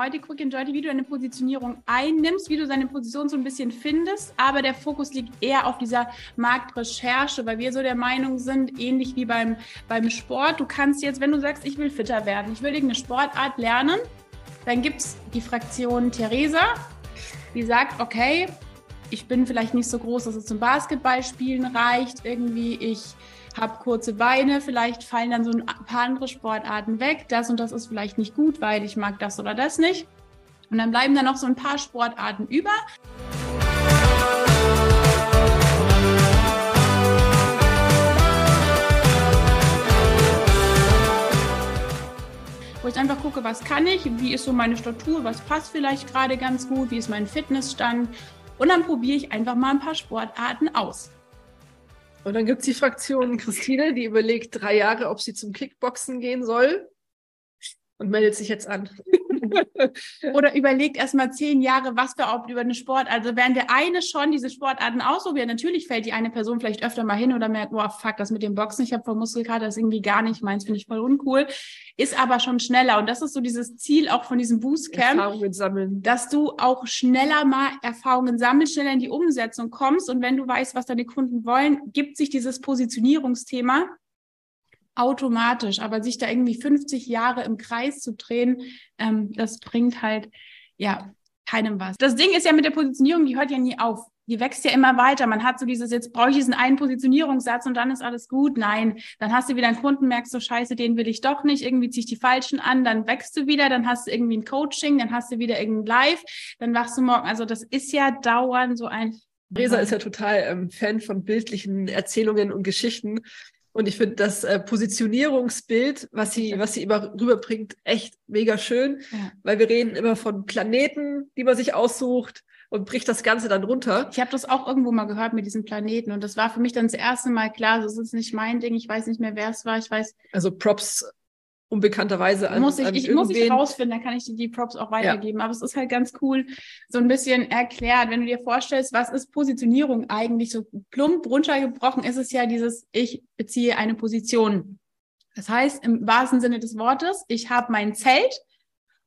heute Quick and Dirty, wie du deine Positionierung einnimmst, wie du deine Position so ein bisschen findest. Aber der Fokus liegt eher auf dieser Marktrecherche, weil wir so der Meinung sind, ähnlich wie beim, beim Sport. Du kannst jetzt, wenn du sagst, ich will fitter werden, ich will irgendeine Sportart lernen, dann gibt es die Fraktion Theresa, die sagt, okay, ich bin vielleicht nicht so groß, dass es zum Basketballspielen reicht. Irgendwie, ich habe kurze Beine, vielleicht fallen dann so ein paar andere Sportarten weg. Das und das ist vielleicht nicht gut, weil ich mag das oder das nicht. Und dann bleiben da noch so ein paar Sportarten über. wo ich einfach gucke, was kann ich, wie ist so meine Statur, was passt vielleicht gerade ganz gut, wie ist mein Fitnessstand und dann probiere ich einfach mal ein paar Sportarten aus. Und dann gibt es die Fraktion Christine, die überlegt drei Jahre, ob sie zum Kickboxen gehen soll und meldet sich jetzt an. Oder überlegt erst mal zehn Jahre, was wir auch über den Sport. Also während der eine schon diese Sportarten ausprobiert, natürlich fällt die eine Person vielleicht öfter mal hin oder merkt, oh fuck, das mit dem Boxen, ich habe vor Muskelkater, das ist irgendwie gar nicht meins, finde ich voll uncool, ist aber schon schneller. Und das ist so dieses Ziel auch von diesem Boostcamp, Erfahrungen sammeln. dass du auch schneller mal Erfahrungen sammelst, schneller in die Umsetzung kommst. Und wenn du weißt, was deine Kunden wollen, gibt sich dieses Positionierungsthema automatisch. Aber sich da irgendwie 50 Jahre im Kreis zu drehen, ähm, das bringt halt, ja, keinem was. Das Ding ist ja mit der Positionierung, die hört ja nie auf. Die wächst ja immer weiter. Man hat so dieses, jetzt brauche ich diesen einen Positionierungssatz und dann ist alles gut. Nein, dann hast du wieder einen Kunden, merkst du, scheiße, den will ich doch nicht. Irgendwie ziehe ich die falschen an, dann wächst du wieder, dann hast du irgendwie ein Coaching, dann hast du wieder irgendein Live, dann wachst du morgen. Also das ist ja dauernd so ein. Resa ist ja total ähm, Fan von bildlichen Erzählungen und Geschichten. Und ich finde das äh, Positionierungsbild, was sie, was sie immer rüberbringt, echt mega schön, ja. weil wir reden immer von Planeten, die man sich aussucht und bricht das Ganze dann runter. Ich habe das auch irgendwo mal gehört mit diesen Planeten und das war für mich dann das erste Mal klar, das ist nicht mein Ding, ich weiß nicht mehr, wer es war, ich weiß. Also Props unbekannterweise an, muss ich, an ich muss ich rausfinden, dann kann ich dir die Props auch weitergeben. Ja. Aber es ist halt ganz cool, so ein bisschen erklärt, wenn du dir vorstellst, was ist Positionierung eigentlich? So plump runtergebrochen ist es ja dieses, ich beziehe eine Position. Das heißt, im wahrsten Sinne des Wortes, ich habe mein Zelt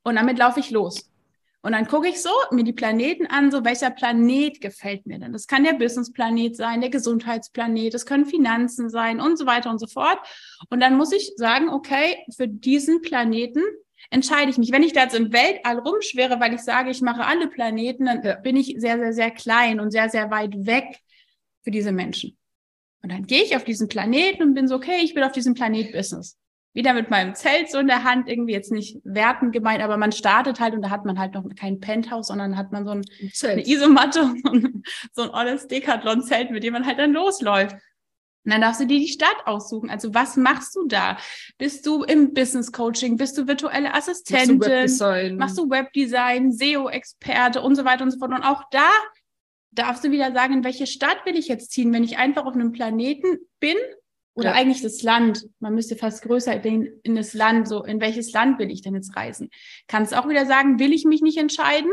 und damit laufe ich los. Und dann gucke ich so mir die Planeten an, so welcher Planet gefällt mir denn? Das kann der Businessplanet sein, der Gesundheitsplanet, es können Finanzen sein und so weiter und so fort. Und dann muss ich sagen, okay, für diesen Planeten entscheide ich mich. Wenn ich da jetzt im Weltall rumschwere, weil ich sage, ich mache alle Planeten, dann ja. bin ich sehr, sehr, sehr klein und sehr, sehr weit weg für diese Menschen. Und dann gehe ich auf diesen Planeten und bin so, okay, ich bin auf diesem Planet Business wieder mit meinem Zelt so in der Hand, irgendwie jetzt nicht wertend gemeint, aber man startet halt und da hat man halt noch kein Penthouse, sondern hat man so ein, eine Isomatte und so ein olles Decathlon-Zelt, mit dem man halt dann losläuft. Und dann darfst du dir die Stadt aussuchen. Also was machst du da? Bist du im Business Coaching? Bist du virtuelle Assistentin? Machst du Webdesign, machst du Webdesign SEO-Experte und so weiter und so fort. Und auch da darfst du wieder sagen, in welche Stadt will ich jetzt ziehen? Wenn ich einfach auf einem Planeten bin oder ja. eigentlich das Land. Man müsste fast größer denken in das Land. So, in welches Land will ich denn jetzt reisen? Kannst auch wieder sagen, will ich mich nicht entscheiden?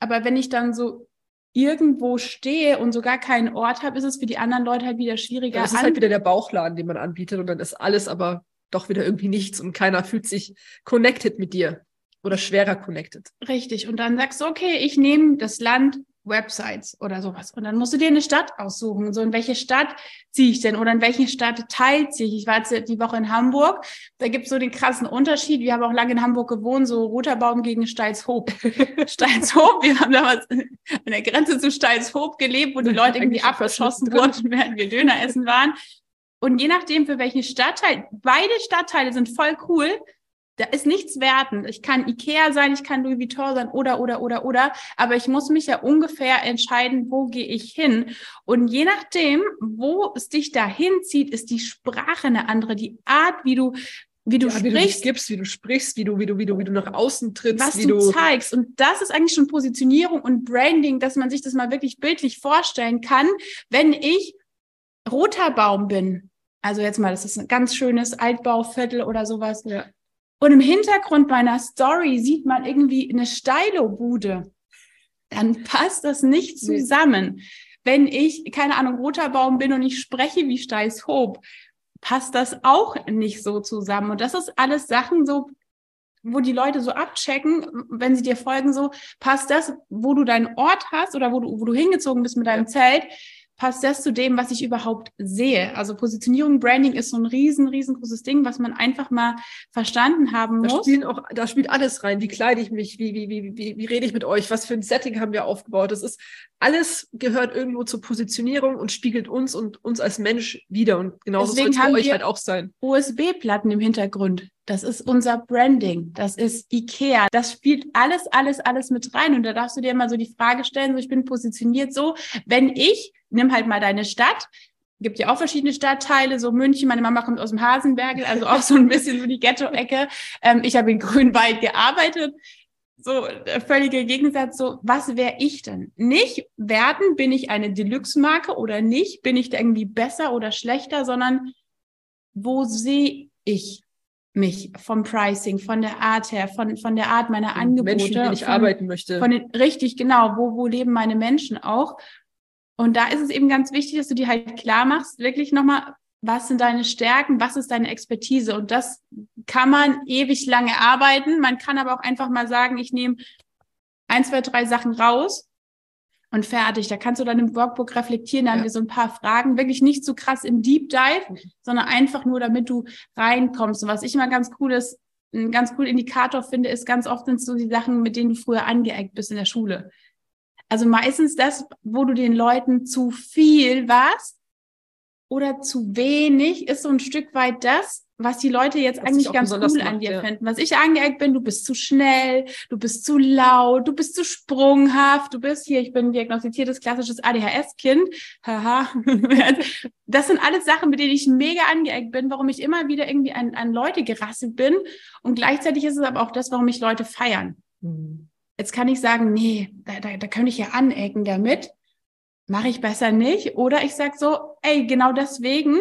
Aber wenn ich dann so irgendwo stehe und sogar keinen Ort habe, ist es für die anderen Leute halt wieder schwieriger. Das ist halt wieder der Bauchladen, den man anbietet und dann ist alles aber doch wieder irgendwie nichts und keiner fühlt sich connected mit dir oder schwerer connected. Richtig. Und dann sagst du, okay, ich nehme das Land Websites oder sowas. Und dann musst du dir eine Stadt aussuchen. So, in welche Stadt ziehe ich denn? Oder in welche Stadt teilt sich? Ich war jetzt die Woche in Hamburg. Da gibt es so den krassen Unterschied. Wir haben auch lange in Hamburg gewohnt, so Roter Baum gegen Steilshoop. Steilshoop, wir haben damals an der Grenze zu Steilshoop gelebt, wo die Leute irgendwie abgeschossen wurden, während wir Döner essen waren. Und je nachdem, für welchen Stadtteil, beide Stadtteile sind voll cool, da ist nichts wertend. Ich kann Ikea sein, ich kann Louis Vuitton sein oder, oder, oder, oder. Aber ich muss mich ja ungefähr entscheiden, wo gehe ich hin. Und je nachdem, wo es dich dahin zieht, ist die Sprache eine andere, die Art, wie du wie du ja, sprichst, wie du gibst, wie du sprichst, wie du, wie du, wie du, wie du nach außen trittst, was wie du, du zeigst. Und das ist eigentlich schon Positionierung und Branding, dass man sich das mal wirklich bildlich vorstellen kann, wenn ich roter Baum bin. Also jetzt mal, das ist ein ganz schönes Altbauviertel oder sowas. Ja. Und im Hintergrund meiner Story sieht man irgendwie eine Stylo-Bude. Dann passt das nicht zusammen. Wenn ich, keine Ahnung, roter Baum bin und ich spreche wie Steißhob, passt das auch nicht so zusammen. Und das ist alles Sachen so, wo die Leute so abchecken, wenn sie dir folgen, so passt das, wo du deinen Ort hast oder wo du, wo du hingezogen bist mit deinem Zelt, passt das zu dem, was ich überhaupt sehe. Also Positionierung, Branding ist so ein riesen, riesengroßes Ding, was man einfach mal verstanden haben da muss. Spielen auch, da spielt alles rein. Wie kleide ich mich? Wie, wie, wie, wie, wie rede ich mit euch? Was für ein Setting haben wir aufgebaut? Das ist alles gehört irgendwo zur Positionierung und spiegelt uns und uns als Mensch wieder. Und genauso soll es für euch halt auch sein. USB-Platten im Hintergrund. Das ist unser Branding. Das ist IKEA. Das spielt alles, alles, alles mit rein. Und da darfst du dir mal so die Frage stellen, so ich bin positioniert so, wenn ich, nimm halt mal deine Stadt, gibt ja auch verschiedene Stadtteile, so München, meine Mama kommt aus dem Hasenbergel, also auch so ein bisschen so die Ghetto-Ecke. Ähm, ich habe in Grünwald gearbeitet. So, der völlige Gegensatz, so, was wäre ich denn? Nicht werten, bin ich eine Deluxe-Marke oder nicht? Bin ich da irgendwie besser oder schlechter, sondern wo sehe ich mich vom Pricing, von der Art her, von, von der Art meiner Angebote. Menschen, denen ich von, arbeiten möchte. Von den, richtig, genau. Wo, wo leben meine Menschen auch? Und da ist es eben ganz wichtig, dass du dir halt klar machst, wirklich nochmal, was sind deine Stärken, was ist deine Expertise? Und das kann man ewig lange arbeiten. Man kann aber auch einfach mal sagen, ich nehme ein, zwei, drei Sachen raus und fertig. Da kannst du dann im Workbook reflektieren, da ja. haben wir so ein paar Fragen, wirklich nicht so krass im Deep Dive, mhm. sondern einfach nur, damit du reinkommst. Und was ich immer ganz cool ist, ein ganz cooler Indikator finde, ist ganz oft sind so die Sachen, mit denen du früher angeeckt bist in der Schule. Also meistens das, wo du den Leuten zu viel warst oder zu wenig, ist so ein Stück weit das, was die Leute jetzt was eigentlich ganz cool macht, an dir ja. finden. Was ich angeeckt bin, du bist zu schnell, du bist zu laut, du bist zu sprunghaft, du bist hier, ich bin diagnostiziertes klassisches ADHS-Kind. Haha. das sind alles Sachen, mit denen ich mega angeeckt bin, warum ich immer wieder irgendwie an, an Leute gerasselt bin. Und gleichzeitig ist es aber auch das, warum mich Leute feiern. Mhm. Jetzt kann ich sagen, nee, da, da, da könnte ich ja anecken damit. Mache ich besser nicht. Oder ich sage so, ey, genau deswegen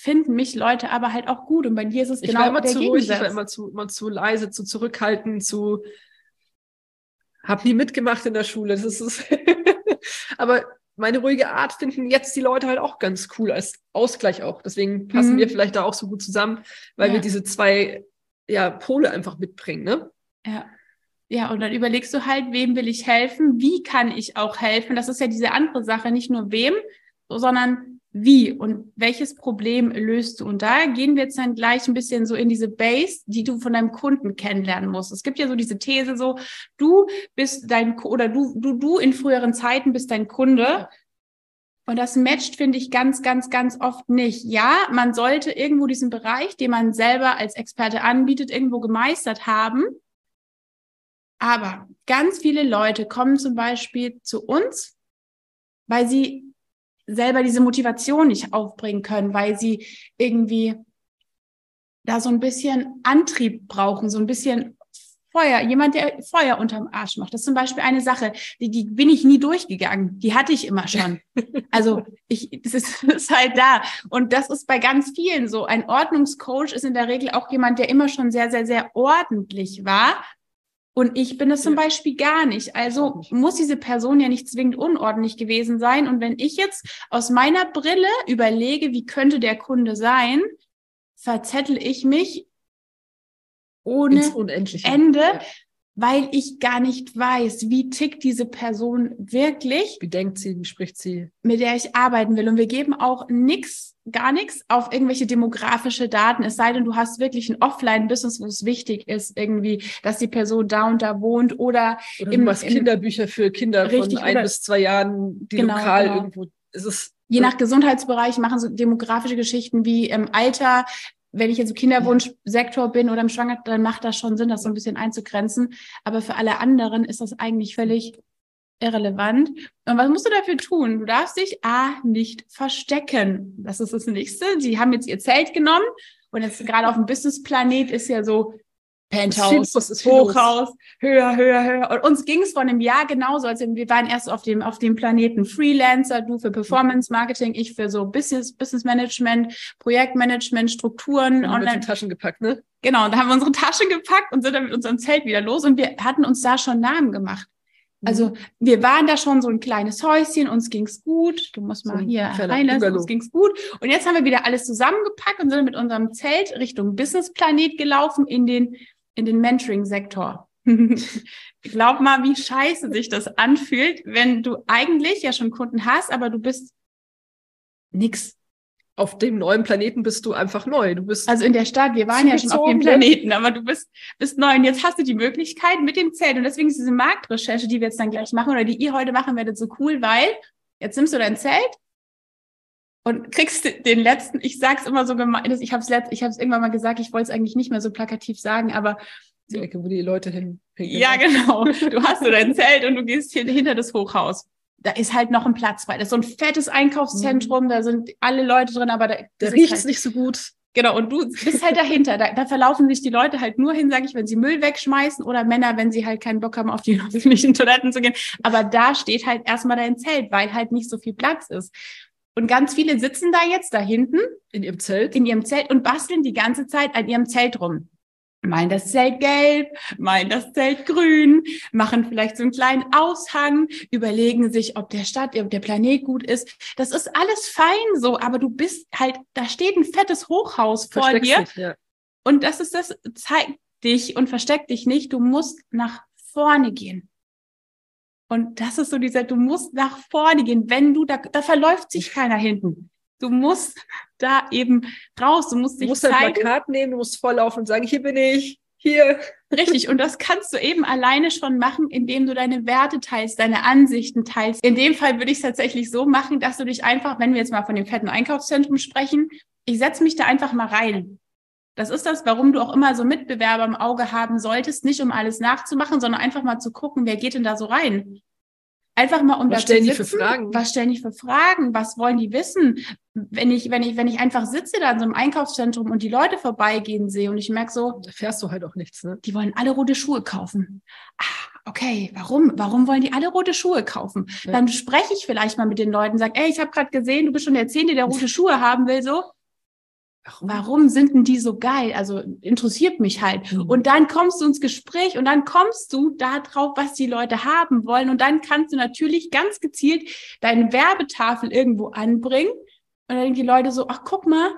finden mich Leute aber halt auch gut. Und bei dir ist es ich genau war immer der zu ruhig, ich war immer zu, immer zu leise, zu zurückhaltend, zu hab nie mitgemacht in der Schule. Das ist aber meine ruhige Art finden jetzt die Leute halt auch ganz cool als Ausgleich auch. Deswegen passen mhm. wir vielleicht da auch so gut zusammen, weil ja. wir diese zwei ja, Pole einfach mitbringen, ne? Ja. Ja, und dann überlegst du halt, wem will ich helfen? Wie kann ich auch helfen? Das ist ja diese andere Sache, nicht nur wem, sondern wie und welches Problem löst du? Und da gehen wir jetzt dann gleich ein bisschen so in diese Base, die du von deinem Kunden kennenlernen musst. Es gibt ja so diese These so, du bist dein, oder du, du, du in früheren Zeiten bist dein Kunde. Und das matcht, finde ich, ganz, ganz, ganz oft nicht. Ja, man sollte irgendwo diesen Bereich, den man selber als Experte anbietet, irgendwo gemeistert haben. Aber ganz viele Leute kommen zum Beispiel zu uns, weil sie selber diese Motivation nicht aufbringen können, weil sie irgendwie da so ein bisschen Antrieb brauchen, so ein bisschen Feuer, jemand, der Feuer unterm Arsch macht. Das ist zum Beispiel eine Sache, die, die bin ich nie durchgegangen. Die hatte ich immer schon. Also ich, das ist, das ist halt da. Und das ist bei ganz vielen so. Ein Ordnungscoach ist in der Regel auch jemand, der immer schon sehr, sehr, sehr ordentlich war und ich bin es zum Beispiel gar nicht. Also muss diese Person ja nicht zwingend unordentlich gewesen sein. Und wenn ich jetzt aus meiner Brille überlege, wie könnte der Kunde sein, verzettel ich mich ohne Ende, ja. Weil ich gar nicht weiß, wie tickt diese Person wirklich. Wie denkt sie, wie spricht sie? Mit der ich arbeiten will. Und wir geben auch nichts gar nichts auf irgendwelche demografische Daten, es sei denn, du hast wirklich ein Offline-Business, wo es wichtig ist, irgendwie, dass die Person da und da wohnt oder, oder im, du machst im, Kinderbücher für Kinder richtig, von ein bis zwei Jahren, die genau, lokal genau. irgendwo, ist es Je nach Gesundheitsbereich machen so demografische Geschichten wie im Alter, wenn ich jetzt im Kinderwunschsektor bin oder im Schwanger, dann macht das schon Sinn, das so ein bisschen einzugrenzen. Aber für alle anderen ist das eigentlich völlig irrelevant. Und was musst du dafür tun? Du darfst dich A, nicht verstecken. Das ist das Nächste. Sie haben jetzt ihr Zelt genommen und jetzt gerade auf dem Business-Planet ist ja so Penthouse, Hochhaus, höher, höher, höher. Und uns ging es vor einem Jahr genauso. Also wir waren erst auf dem, auf dem Planeten Freelancer, du für Performance Marketing, ich für so Business, Business Management, Projektmanagement, Strukturen. Und haben die Taschen gepackt, ne? Genau, und da haben wir unsere Taschen gepackt und sind dann mit unserem Zelt wieder los und wir hatten uns da schon Namen gemacht. Also mhm. wir waren da schon so ein kleines Häuschen, uns ging's gut. Du musst mal so hier reinlassen, uns ging's gut. Und jetzt haben wir wieder alles zusammengepackt und sind mit unserem Zelt Richtung Business Planet gelaufen in den in den Mentoring-Sektor. Glaub mal, wie scheiße sich das anfühlt, wenn du eigentlich ja schon Kunden hast, aber du bist nix. Auf dem neuen Planeten bist du einfach neu. Du bist also in der Stadt, wir waren ja schon auf dem ne? Planeten, aber du bist, bist neu und jetzt hast du die Möglichkeit mit dem Zelt. Und deswegen ist diese Marktrecherche, die wir jetzt dann gleich machen oder die ihr heute machen werdet, so cool, weil jetzt nimmst du dein Zelt und kriegst den letzten, ich sag's immer so gemein, ich habe es ich hab's irgendwann mal gesagt, ich wollte es eigentlich nicht mehr so plakativ sagen, aber die Ecke, wo die Leute hin. Ja, genau. Du hast so dein Zelt und du gehst hier hinter das Hochhaus. Da ist halt noch ein Platz frei. Das ist so ein fettes Einkaufszentrum, mhm. da sind alle Leute drin, aber da, da riecht es halt, nicht so gut. Genau, und du bist halt dahinter. Da, da verlaufen sich die Leute halt nur hin, sage ich, wenn sie Müll wegschmeißen oder Männer, wenn sie halt keinen Bock haben, auf die öffentlichen Toiletten zu gehen. Aber da steht halt erstmal dein Zelt, weil halt nicht so viel Platz ist. Und ganz viele sitzen da jetzt da hinten. In ihrem Zelt? In ihrem Zelt und basteln die ganze Zeit an ihrem Zelt rum malen das Zelt gelb, malen das Zelt grün, machen vielleicht so einen kleinen Aushang, überlegen sich, ob der Stadt, ob der Planet gut ist. Das ist alles fein so, aber du bist halt, da steht ein fettes Hochhaus vor dir. Dich, ja. Und das ist das, zeigt dich und versteckt dich nicht. Du musst nach vorne gehen. Und das ist so dieser, du musst nach vorne gehen. Wenn du, da, da verläuft sich keiner hinten. Du musst da eben raus. Du musst dich du musst zeigen. ein Plakat nehmen, du musst vorlaufen und sagen, hier bin ich, hier. Richtig. Und das kannst du eben alleine schon machen, indem du deine Werte teilst, deine Ansichten teilst. In dem Fall würde ich es tatsächlich so machen, dass du dich einfach, wenn wir jetzt mal von dem fetten Einkaufszentrum sprechen, ich setze mich da einfach mal rein. Das ist das, warum du auch immer so Mitbewerber im Auge haben solltest, nicht um alles nachzumachen, sondern einfach mal zu gucken, wer geht denn da so rein? Einfach mal um was stellen die für Fragen? Was stellen die für Fragen? Was wollen die wissen? Wenn ich, wenn ich, wenn ich einfach sitze da in so einem Einkaufszentrum und die Leute vorbeigehen sehe und ich merke so, da fährst du halt auch nichts, ne? Die wollen alle rote Schuhe kaufen. Ah, okay, warum? Warum wollen die alle rote Schuhe kaufen? Ja. Dann spreche ich vielleicht mal mit den Leuten, sage, ey, ich habe gerade gesehen, du bist schon der Zehnte, der rote Schuhe haben will, so. Warum sind denn die so geil? Also interessiert mich halt. Mhm. Und dann kommst du ins Gespräch und dann kommst du da drauf, was die Leute haben wollen. Und dann kannst du natürlich ganz gezielt deine Werbetafel irgendwo anbringen. Und dann denken die Leute so, ach guck mal,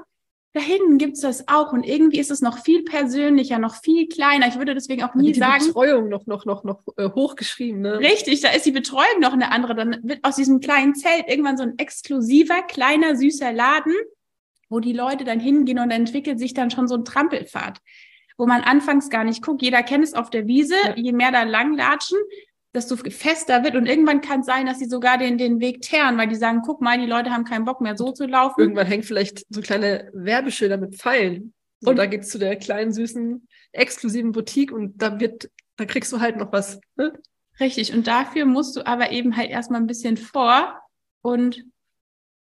da hinten gibt's das auch. Und irgendwie ist es noch viel persönlicher, noch viel kleiner. Ich würde deswegen auch nie die sagen. Die Betreuung noch, noch, noch, noch äh, hochgeschrieben, ne? Richtig, da ist die Betreuung noch eine andere. Dann wird aus diesem kleinen Zelt irgendwann so ein exklusiver, kleiner, süßer Laden wo die Leute dann hingehen und entwickelt sich dann schon so ein Trampelpfad, wo man anfangs gar nicht guckt. Jeder kennt es auf der Wiese, ja. je mehr da langlatschen, desto fester wird und irgendwann kann es sein, dass sie sogar den, den Weg teeren, weil die sagen, guck mal, die Leute haben keinen Bock mehr so zu laufen. Irgendwann hängt vielleicht so kleine Werbeschilder mit Pfeilen. So, und da geht's zu der kleinen, süßen, exklusiven Boutique und da wird, da kriegst du halt noch was. Ne? Richtig. Und dafür musst du aber eben halt erstmal ein bisschen vor und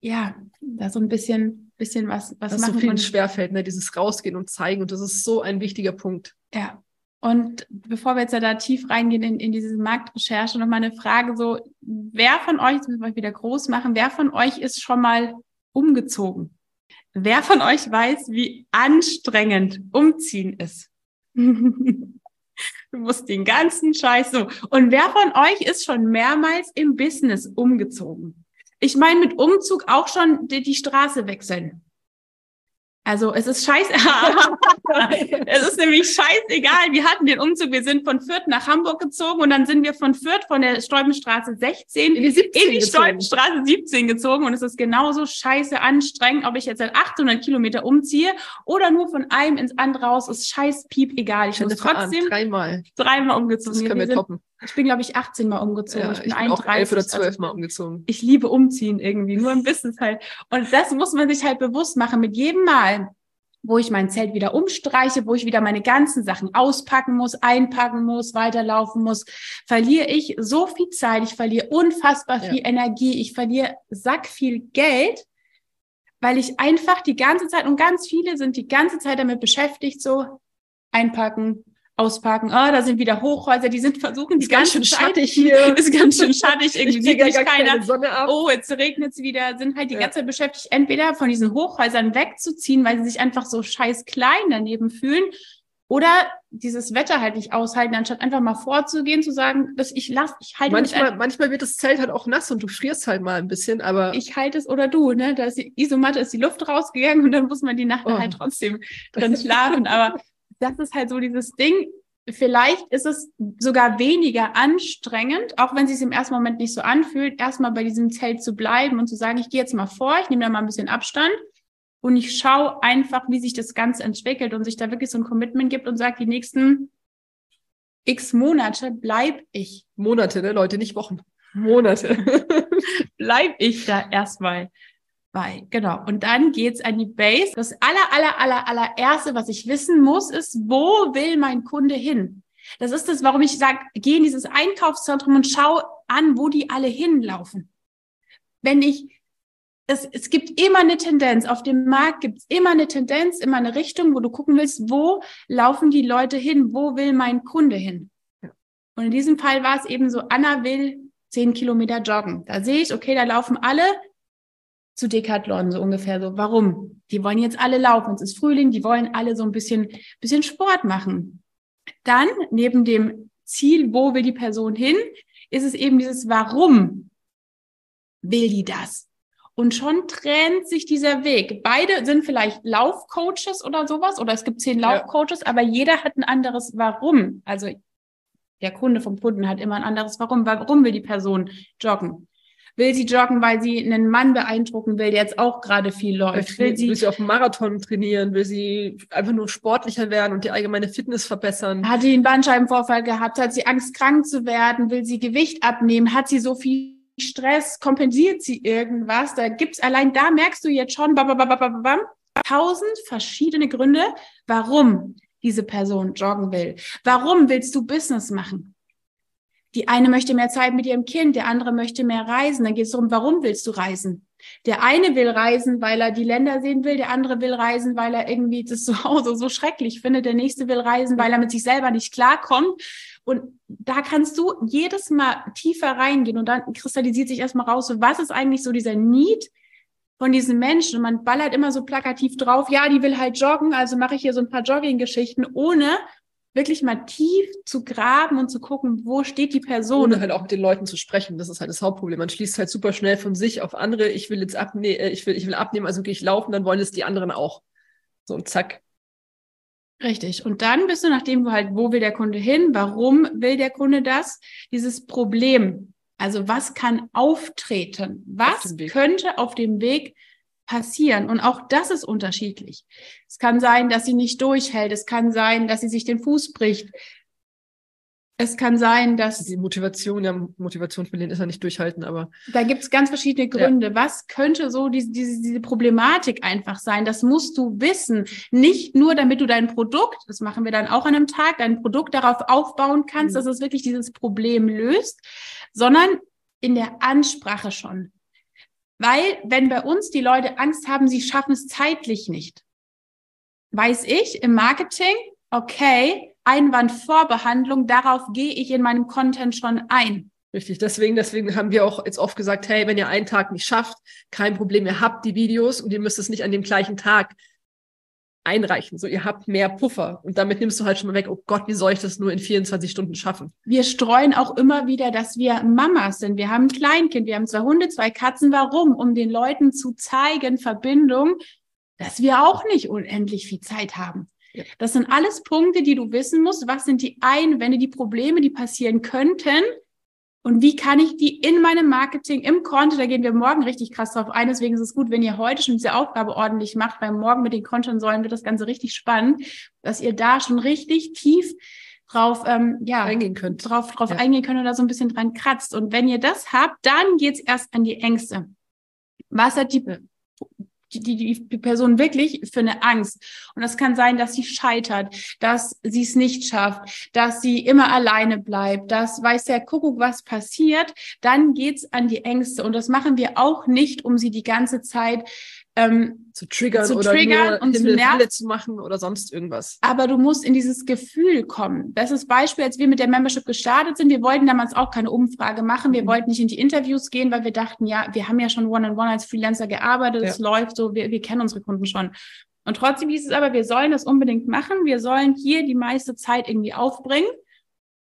ja, da so ein bisschen bisschen was, was was machen. so vielen schwerfällt, ne? dieses Rausgehen und zeigen. Und das ist so ein wichtiger Punkt. Ja. Und bevor wir jetzt ja da tief reingehen in, in diese Marktrecherche, noch mal eine Frage so, wer von euch, das müssen wir wieder groß machen, wer von euch ist schon mal umgezogen? Wer von euch weiß, wie anstrengend umziehen ist? du musst den ganzen Scheiß so. Und wer von euch ist schon mehrmals im Business umgezogen? Ich meine mit Umzug auch schon die, die Straße wechseln. Also es ist scheiße. es ist nämlich scheißegal. Wir hatten den Umzug. Wir sind von Fürth nach Hamburg gezogen und dann sind wir von Fürth von der Stolpenstraße 16 in die, 17 in die Stolpenstraße 17 gezogen und es ist genauso scheiße anstrengend, ob ich jetzt seit 800 Kilometer umziehe oder nur von einem ins andere raus. Ist scheiß piep egal. Ich, ich muss trotzdem dreimal dreimal umgezogen. Das können wir, wir toppen. Ich bin, glaube ich, 18 Mal umgezogen. Ja, ich bin, ich bin 31. Auch 11 oder 12 also Mal umgezogen. Ich liebe umziehen irgendwie, nur im Business halt. Und das muss man sich halt bewusst machen. Mit jedem Mal, wo ich mein Zelt wieder umstreiche, wo ich wieder meine ganzen Sachen auspacken muss, einpacken muss, weiterlaufen muss, verliere ich so viel Zeit, ich verliere unfassbar viel ja. Energie, ich verliere sack viel Geld, weil ich einfach die ganze Zeit, und ganz viele sind die ganze Zeit damit beschäftigt, so einpacken, ausparken. Ah, da sind wieder Hochhäuser, die sind versuchen, die ist ganz schön schattig hier. Ist ganz schön schattig, irgendwie sieht mich keiner. Oh, jetzt regnet es wieder, sind halt die ja. ganze Zeit beschäftigt, entweder von diesen Hochhäusern wegzuziehen, weil sie sich einfach so scheiß klein daneben fühlen, oder dieses Wetter halt nicht aushalten, anstatt einfach mal vorzugehen, zu sagen, dass ich lass, ich halte manchmal, manchmal wird das Zelt halt auch nass und du frierst halt mal ein bisschen, aber ich halte es oder du, ne? Da ist die Isomatte, ist die Luft rausgegangen und dann muss man die Nacht oh. halt trotzdem drin schlafen. Aber das ist halt so dieses Ding. vielleicht ist es sogar weniger anstrengend, auch wenn es sich im ersten Moment nicht so anfühlt, erstmal bei diesem Zelt zu bleiben und zu sagen, ich gehe jetzt mal vor, ich nehme da mal ein bisschen Abstand und ich schaue einfach, wie sich das Ganze entwickelt und sich da wirklich so ein Commitment gibt und sagt, die nächsten x Monate bleib ich. Monate, ne, Leute, nicht Wochen. Monate. bleib ich da erstmal bei. Genau. Und dann geht's an die Base. Das aller, aller, aller, allererste, was ich wissen muss, ist, wo will mein Kunde hin? Das ist das, warum ich sage, geh in dieses Einkaufszentrum und schau an, wo die alle hinlaufen. Wenn ich, es, es gibt immer eine Tendenz, auf dem Markt gibt es immer eine Tendenz, immer eine Richtung, wo du gucken willst, wo laufen die Leute hin, wo will mein Kunde hin? Und in diesem Fall war es eben so, Anna will zehn Kilometer joggen. Da sehe ich, okay, da laufen alle zu Decathlon, so ungefähr so. Warum? Die wollen jetzt alle laufen. Es ist Frühling, die wollen alle so ein bisschen, bisschen Sport machen. Dann, neben dem Ziel, wo will die Person hin, ist es eben dieses Warum will die das? Und schon trennt sich dieser Weg. Beide sind vielleicht Laufcoaches oder sowas, oder es gibt zehn Laufcoaches, ja. aber jeder hat ein anderes Warum. Also der Kunde vom Kunden hat immer ein anderes Warum. Warum will die Person joggen? Will sie joggen, weil sie einen Mann beeindrucken will, der jetzt auch gerade viel läuft? Will, sie, will sie auf dem Marathon trainieren? Will sie einfach nur sportlicher werden und die allgemeine Fitness verbessern? Hat sie einen Bandscheibenvorfall gehabt? Hat sie Angst, krank zu werden? Will sie Gewicht abnehmen? Hat sie so viel Stress? Kompensiert sie irgendwas? Da gibt's allein, da merkst du jetzt schon, bam, bam, bam, bam, bam, tausend verschiedene Gründe, warum diese Person joggen will. Warum willst du Business machen? Die eine möchte mehr Zeit mit ihrem Kind, der andere möchte mehr reisen. Dann geht es darum, warum willst du reisen? Der eine will reisen, weil er die Länder sehen will, der andere will reisen, weil er irgendwie das zu Hause so schrecklich findet, der nächste will reisen, weil er mit sich selber nicht klarkommt. Und da kannst du jedes Mal tiefer reingehen und dann kristallisiert sich erstmal raus, so was ist eigentlich so dieser Need von diesen Menschen? Und man ballert immer so plakativ drauf, ja, die will halt joggen, also mache ich hier so ein paar Jogging-Geschichten, ohne wirklich mal tief zu graben und zu gucken, wo steht die Person. Ohne halt auch mit den Leuten zu sprechen. Das ist halt das Hauptproblem. Man schließt halt super schnell von sich auf andere. Ich will jetzt abnehmen, äh, ich will, ich will abnehmen, also gehe ich laufen, dann wollen es die anderen auch. So und zack. Richtig. Und dann bist du, nachdem du halt, wo will der Kunde hin? Warum will der Kunde das? Dieses Problem. Also was kann auftreten? Was auf könnte auf dem Weg passieren. Und auch das ist unterschiedlich. Es kann sein, dass sie nicht durchhält. Es kann sein, dass sie sich den Fuß bricht. Es kann sein, dass. Die Motivation, ja, Motivation verlieren ist ja nicht durchhalten, aber. Da gibt es ganz verschiedene Gründe. Ja. Was könnte so diese, diese, diese Problematik einfach sein? Das musst du wissen. Nicht nur, damit du dein Produkt, das machen wir dann auch an einem Tag, dein Produkt darauf aufbauen kannst, mhm. dass es wirklich dieses Problem löst, sondern in der Ansprache schon. Weil, wenn bei uns die Leute Angst haben, sie schaffen es zeitlich nicht, weiß ich im Marketing, okay, Einwandvorbehandlung, darauf gehe ich in meinem Content schon ein. Richtig, deswegen, deswegen haben wir auch jetzt oft gesagt, hey, wenn ihr einen Tag nicht schafft, kein Problem, ihr habt die Videos und ihr müsst es nicht an dem gleichen Tag einreichen. So, ihr habt mehr Puffer. Und damit nimmst du halt schon mal weg, oh Gott, wie soll ich das nur in 24 Stunden schaffen? Wir streuen auch immer wieder, dass wir Mamas sind. Wir haben ein Kleinkind, wir haben zwei Hunde, zwei Katzen. Warum? Um den Leuten zu zeigen, Verbindung, dass wir auch nicht unendlich viel Zeit haben. Ja. Das sind alles Punkte, die du wissen musst. Was sind die Einwände, die Probleme, die passieren könnten? Und wie kann ich die in meinem Marketing, im Content, da gehen wir morgen richtig krass drauf ein. Deswegen ist es gut, wenn ihr heute schon diese Aufgabe ordentlich macht, weil morgen mit den Content-Säulen wird das Ganze richtig spannend, dass ihr da schon richtig tief drauf, ähm, ja, eingehen könnt. Drauf, drauf ja. eingehen könnt oder so ein bisschen dran kratzt. Und wenn ihr das habt, dann geht's erst an die Ängste. Was hat die die, die, die Person wirklich für eine Angst. Und das kann sein, dass sie scheitert, dass sie es nicht schafft, dass sie immer alleine bleibt, dass weiß der Kuckuck, was passiert. Dann geht's an die Ängste. Und das machen wir auch nicht, um sie die ganze Zeit ähm, zu triggern zu oder triggern und zu nerven. zu machen oder sonst irgendwas. Aber du musst in dieses Gefühl kommen. Das ist Beispiel, als wir mit der Membership gestartet sind. Wir wollten damals auch keine Umfrage machen. Wir mhm. wollten nicht in die Interviews gehen, weil wir dachten, ja, wir haben ja schon One-on-One -on -one als Freelancer gearbeitet. Es läuft so, wir, wir kennen unsere Kunden schon. Und trotzdem hieß es aber, wir sollen das unbedingt machen. Wir sollen hier die meiste Zeit irgendwie aufbringen.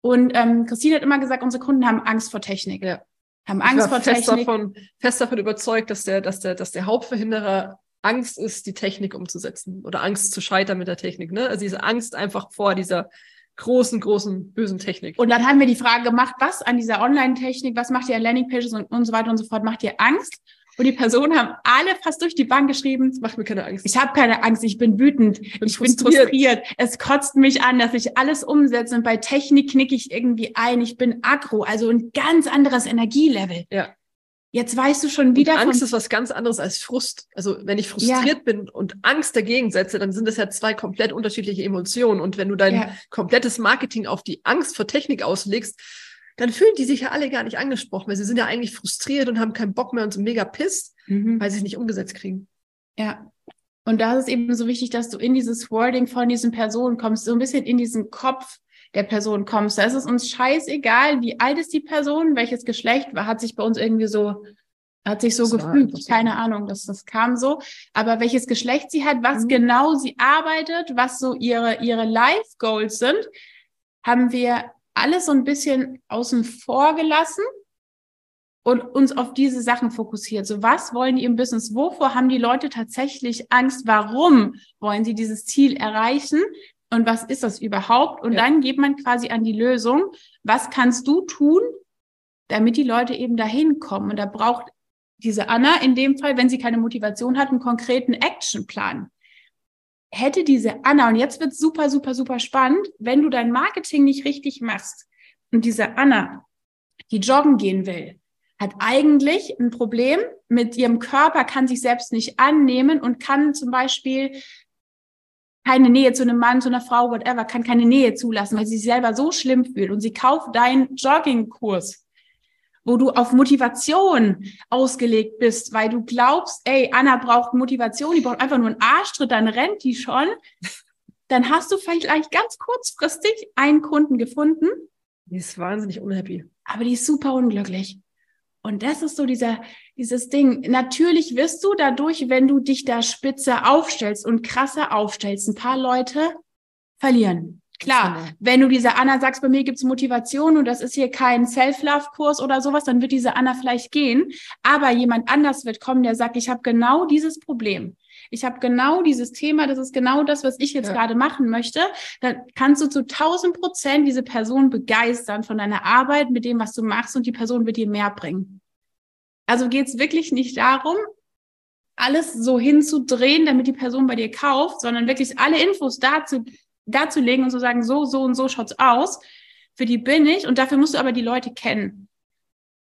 Und ähm, Christine hat immer gesagt, unsere Kunden haben Angst vor Technik. Ja haben Angst vor fest Technik. Davon, fest davon überzeugt, dass der, dass der, dass der Hauptverhinderer Angst ist, die Technik umzusetzen oder Angst zu scheitern mit der Technik. Ne? Also diese Angst einfach vor dieser großen, großen, bösen Technik. Und dann haben wir die Frage gemacht, was an dieser Online-Technik, was macht ihr an Landingpages und, und so weiter und so fort, macht ihr Angst? Und die Personen haben alle fast durch die Bank geschrieben. Das macht mir keine Angst. Ich habe keine Angst, ich bin wütend, bin ich frustriert. bin frustriert. Es kotzt mich an, dass ich alles umsetze und bei Technik knicke ich irgendwie ein. Ich bin aggro, also ein ganz anderes Energielevel. Ja. Jetzt weißt du schon wieder. Und Angst ist was ganz anderes als Frust. Also wenn ich frustriert ja. bin und Angst dagegen setze, dann sind das ja zwei komplett unterschiedliche Emotionen. Und wenn du dein ja. komplettes Marketing auf die Angst vor Technik auslegst, dann fühlen die sich ja alle gar nicht angesprochen, weil sie sind ja eigentlich frustriert und haben keinen Bock mehr und sind mega pisst, mhm. weil sie es nicht umgesetzt kriegen. Ja. Und da ist eben so wichtig, dass du in dieses Wording von diesen Personen kommst, so ein bisschen in diesen Kopf der Person kommst. Da ist es uns scheißegal, wie alt ist die Person, welches Geschlecht hat sich bei uns irgendwie so, hat sich so das gefügt. Keine Ahnung, dass das kam so. Aber welches Geschlecht sie hat, was mhm. genau sie arbeitet, was so ihre, ihre Life Goals sind, haben wir alles so ein bisschen außen vor gelassen und uns auf diese Sachen fokussiert. So, was wollen die im Business? Wovor haben die Leute tatsächlich Angst? Warum wollen sie dieses Ziel erreichen? und was ist das überhaupt? Und ja. dann geht man quasi an die Lösung, was kannst du tun, damit die Leute eben dahin kommen? Und da braucht diese Anna in dem Fall, wenn sie keine Motivation hat, einen konkreten Actionplan. Hätte diese Anna, und jetzt wird super, super, super spannend, wenn du dein Marketing nicht richtig machst und diese Anna, die joggen gehen will, hat eigentlich ein Problem mit ihrem Körper, kann sich selbst nicht annehmen und kann zum Beispiel keine Nähe zu einem Mann, zu einer Frau, whatever, kann keine Nähe zulassen, weil sie sich selber so schlimm fühlt. Und sie kauft deinen Joggingkurs, wo du auf Motivation ausgelegt bist, weil du glaubst, ey, Anna braucht Motivation, die braucht einfach nur einen Arschtritt, dann rennt die schon. Dann hast du vielleicht ganz kurzfristig einen Kunden gefunden. Die ist wahnsinnig unhappy. Aber die ist super unglücklich. Und das ist so dieser, dieses Ding. Natürlich wirst du dadurch, wenn du dich da spitze aufstellst und krasser aufstellst, ein paar Leute verlieren. Klar, wenn du dieser Anna sagst, bei mir gibt's Motivation und das ist hier kein Self-Love-Kurs oder sowas, dann wird diese Anna vielleicht gehen. Aber jemand anders wird kommen, der sagt, ich habe genau dieses Problem. Ich habe genau dieses Thema, das ist genau das, was ich jetzt ja. gerade machen möchte. Dann kannst du zu 1000 Prozent diese Person begeistern von deiner Arbeit mit dem, was du machst und die Person wird dir mehr bringen. Also geht es wirklich nicht darum, alles so hinzudrehen, damit die Person bei dir kauft, sondern wirklich alle Infos dazu, dazu legen und zu so sagen, so, so und so schaut's aus. Für die bin ich und dafür musst du aber die Leute kennen.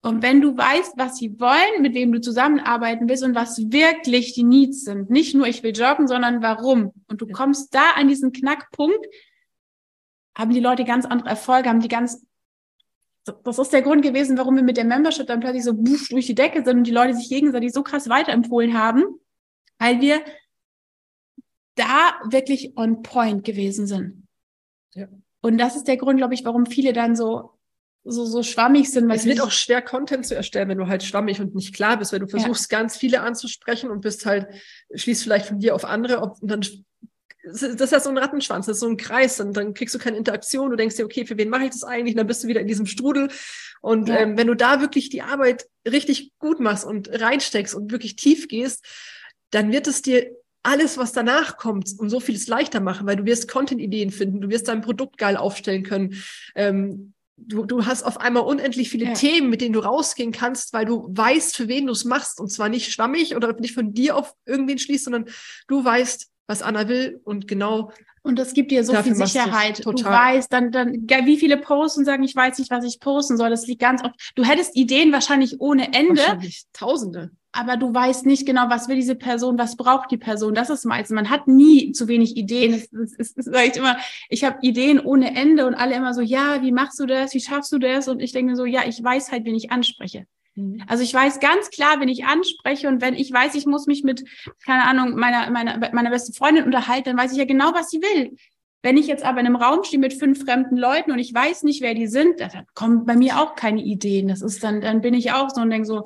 Und wenn du weißt, was sie wollen, mit wem du zusammenarbeiten willst und was wirklich die Needs sind, nicht nur ich will joggen, sondern warum. Und du kommst da an diesen Knackpunkt, haben die Leute ganz andere Erfolge, haben die ganz das ist der Grund gewesen, warum wir mit der Membership dann plötzlich so buff durch die Decke sind und die Leute sich gegenseitig so krass weiterempfohlen haben, weil wir da wirklich on point gewesen sind. Ja. Und das ist der Grund, glaube ich, warum viele dann so so, so schwammig sind. Weil es wird auch schwer, Content zu erstellen, wenn du halt schwammig und nicht klar bist, weil du versuchst, ja. ganz viele anzusprechen und bist halt, schließt vielleicht von dir auf andere und dann das ist ja so ein Rattenschwanz, das ist so ein Kreis und dann kriegst du keine Interaktion, du denkst dir, okay, für wen mache ich das eigentlich? Und dann bist du wieder in diesem Strudel. Und ja. ähm, wenn du da wirklich die Arbeit richtig gut machst und reinsteckst und wirklich tief gehst, dann wird es dir alles, was danach kommt, um so vieles leichter machen, weil du wirst Content-Ideen finden, du wirst dein Produkt geil aufstellen können. Ähm, du, du hast auf einmal unendlich viele ja. Themen, mit denen du rausgehen kannst, weil du weißt, für wen du es machst. Und zwar nicht schwammig oder nicht von dir auf irgendwen schließt, sondern du weißt, was Anna will und genau. Und das gibt dir so viel Sicherheit. Du weißt dann, dann, wie viele posten sagen, ich weiß nicht, was ich posten soll. Das liegt ganz oft. Du hättest Ideen wahrscheinlich ohne Ende. Wahrscheinlich Tausende. Aber du weißt nicht genau, was will diese Person, was braucht die Person. Das ist meistens. Man hat nie zu wenig Ideen. Es, es, es, es sage ich immer, ich habe Ideen ohne Ende und alle immer so, ja, wie machst du das? Wie schaffst du das? Und ich denke so, ja, ich weiß halt, wen ich anspreche. Mhm. Also ich weiß ganz klar, wenn ich anspreche und wenn ich weiß, ich muss mich mit, keine Ahnung, meiner, meiner, meiner besten Freundin unterhalten, dann weiß ich ja genau, was sie will. Wenn ich jetzt aber in einem Raum stehe mit fünf fremden Leuten und ich weiß nicht, wer die sind, dann kommen bei mir auch keine Ideen. Das ist dann, dann bin ich auch so und denke so,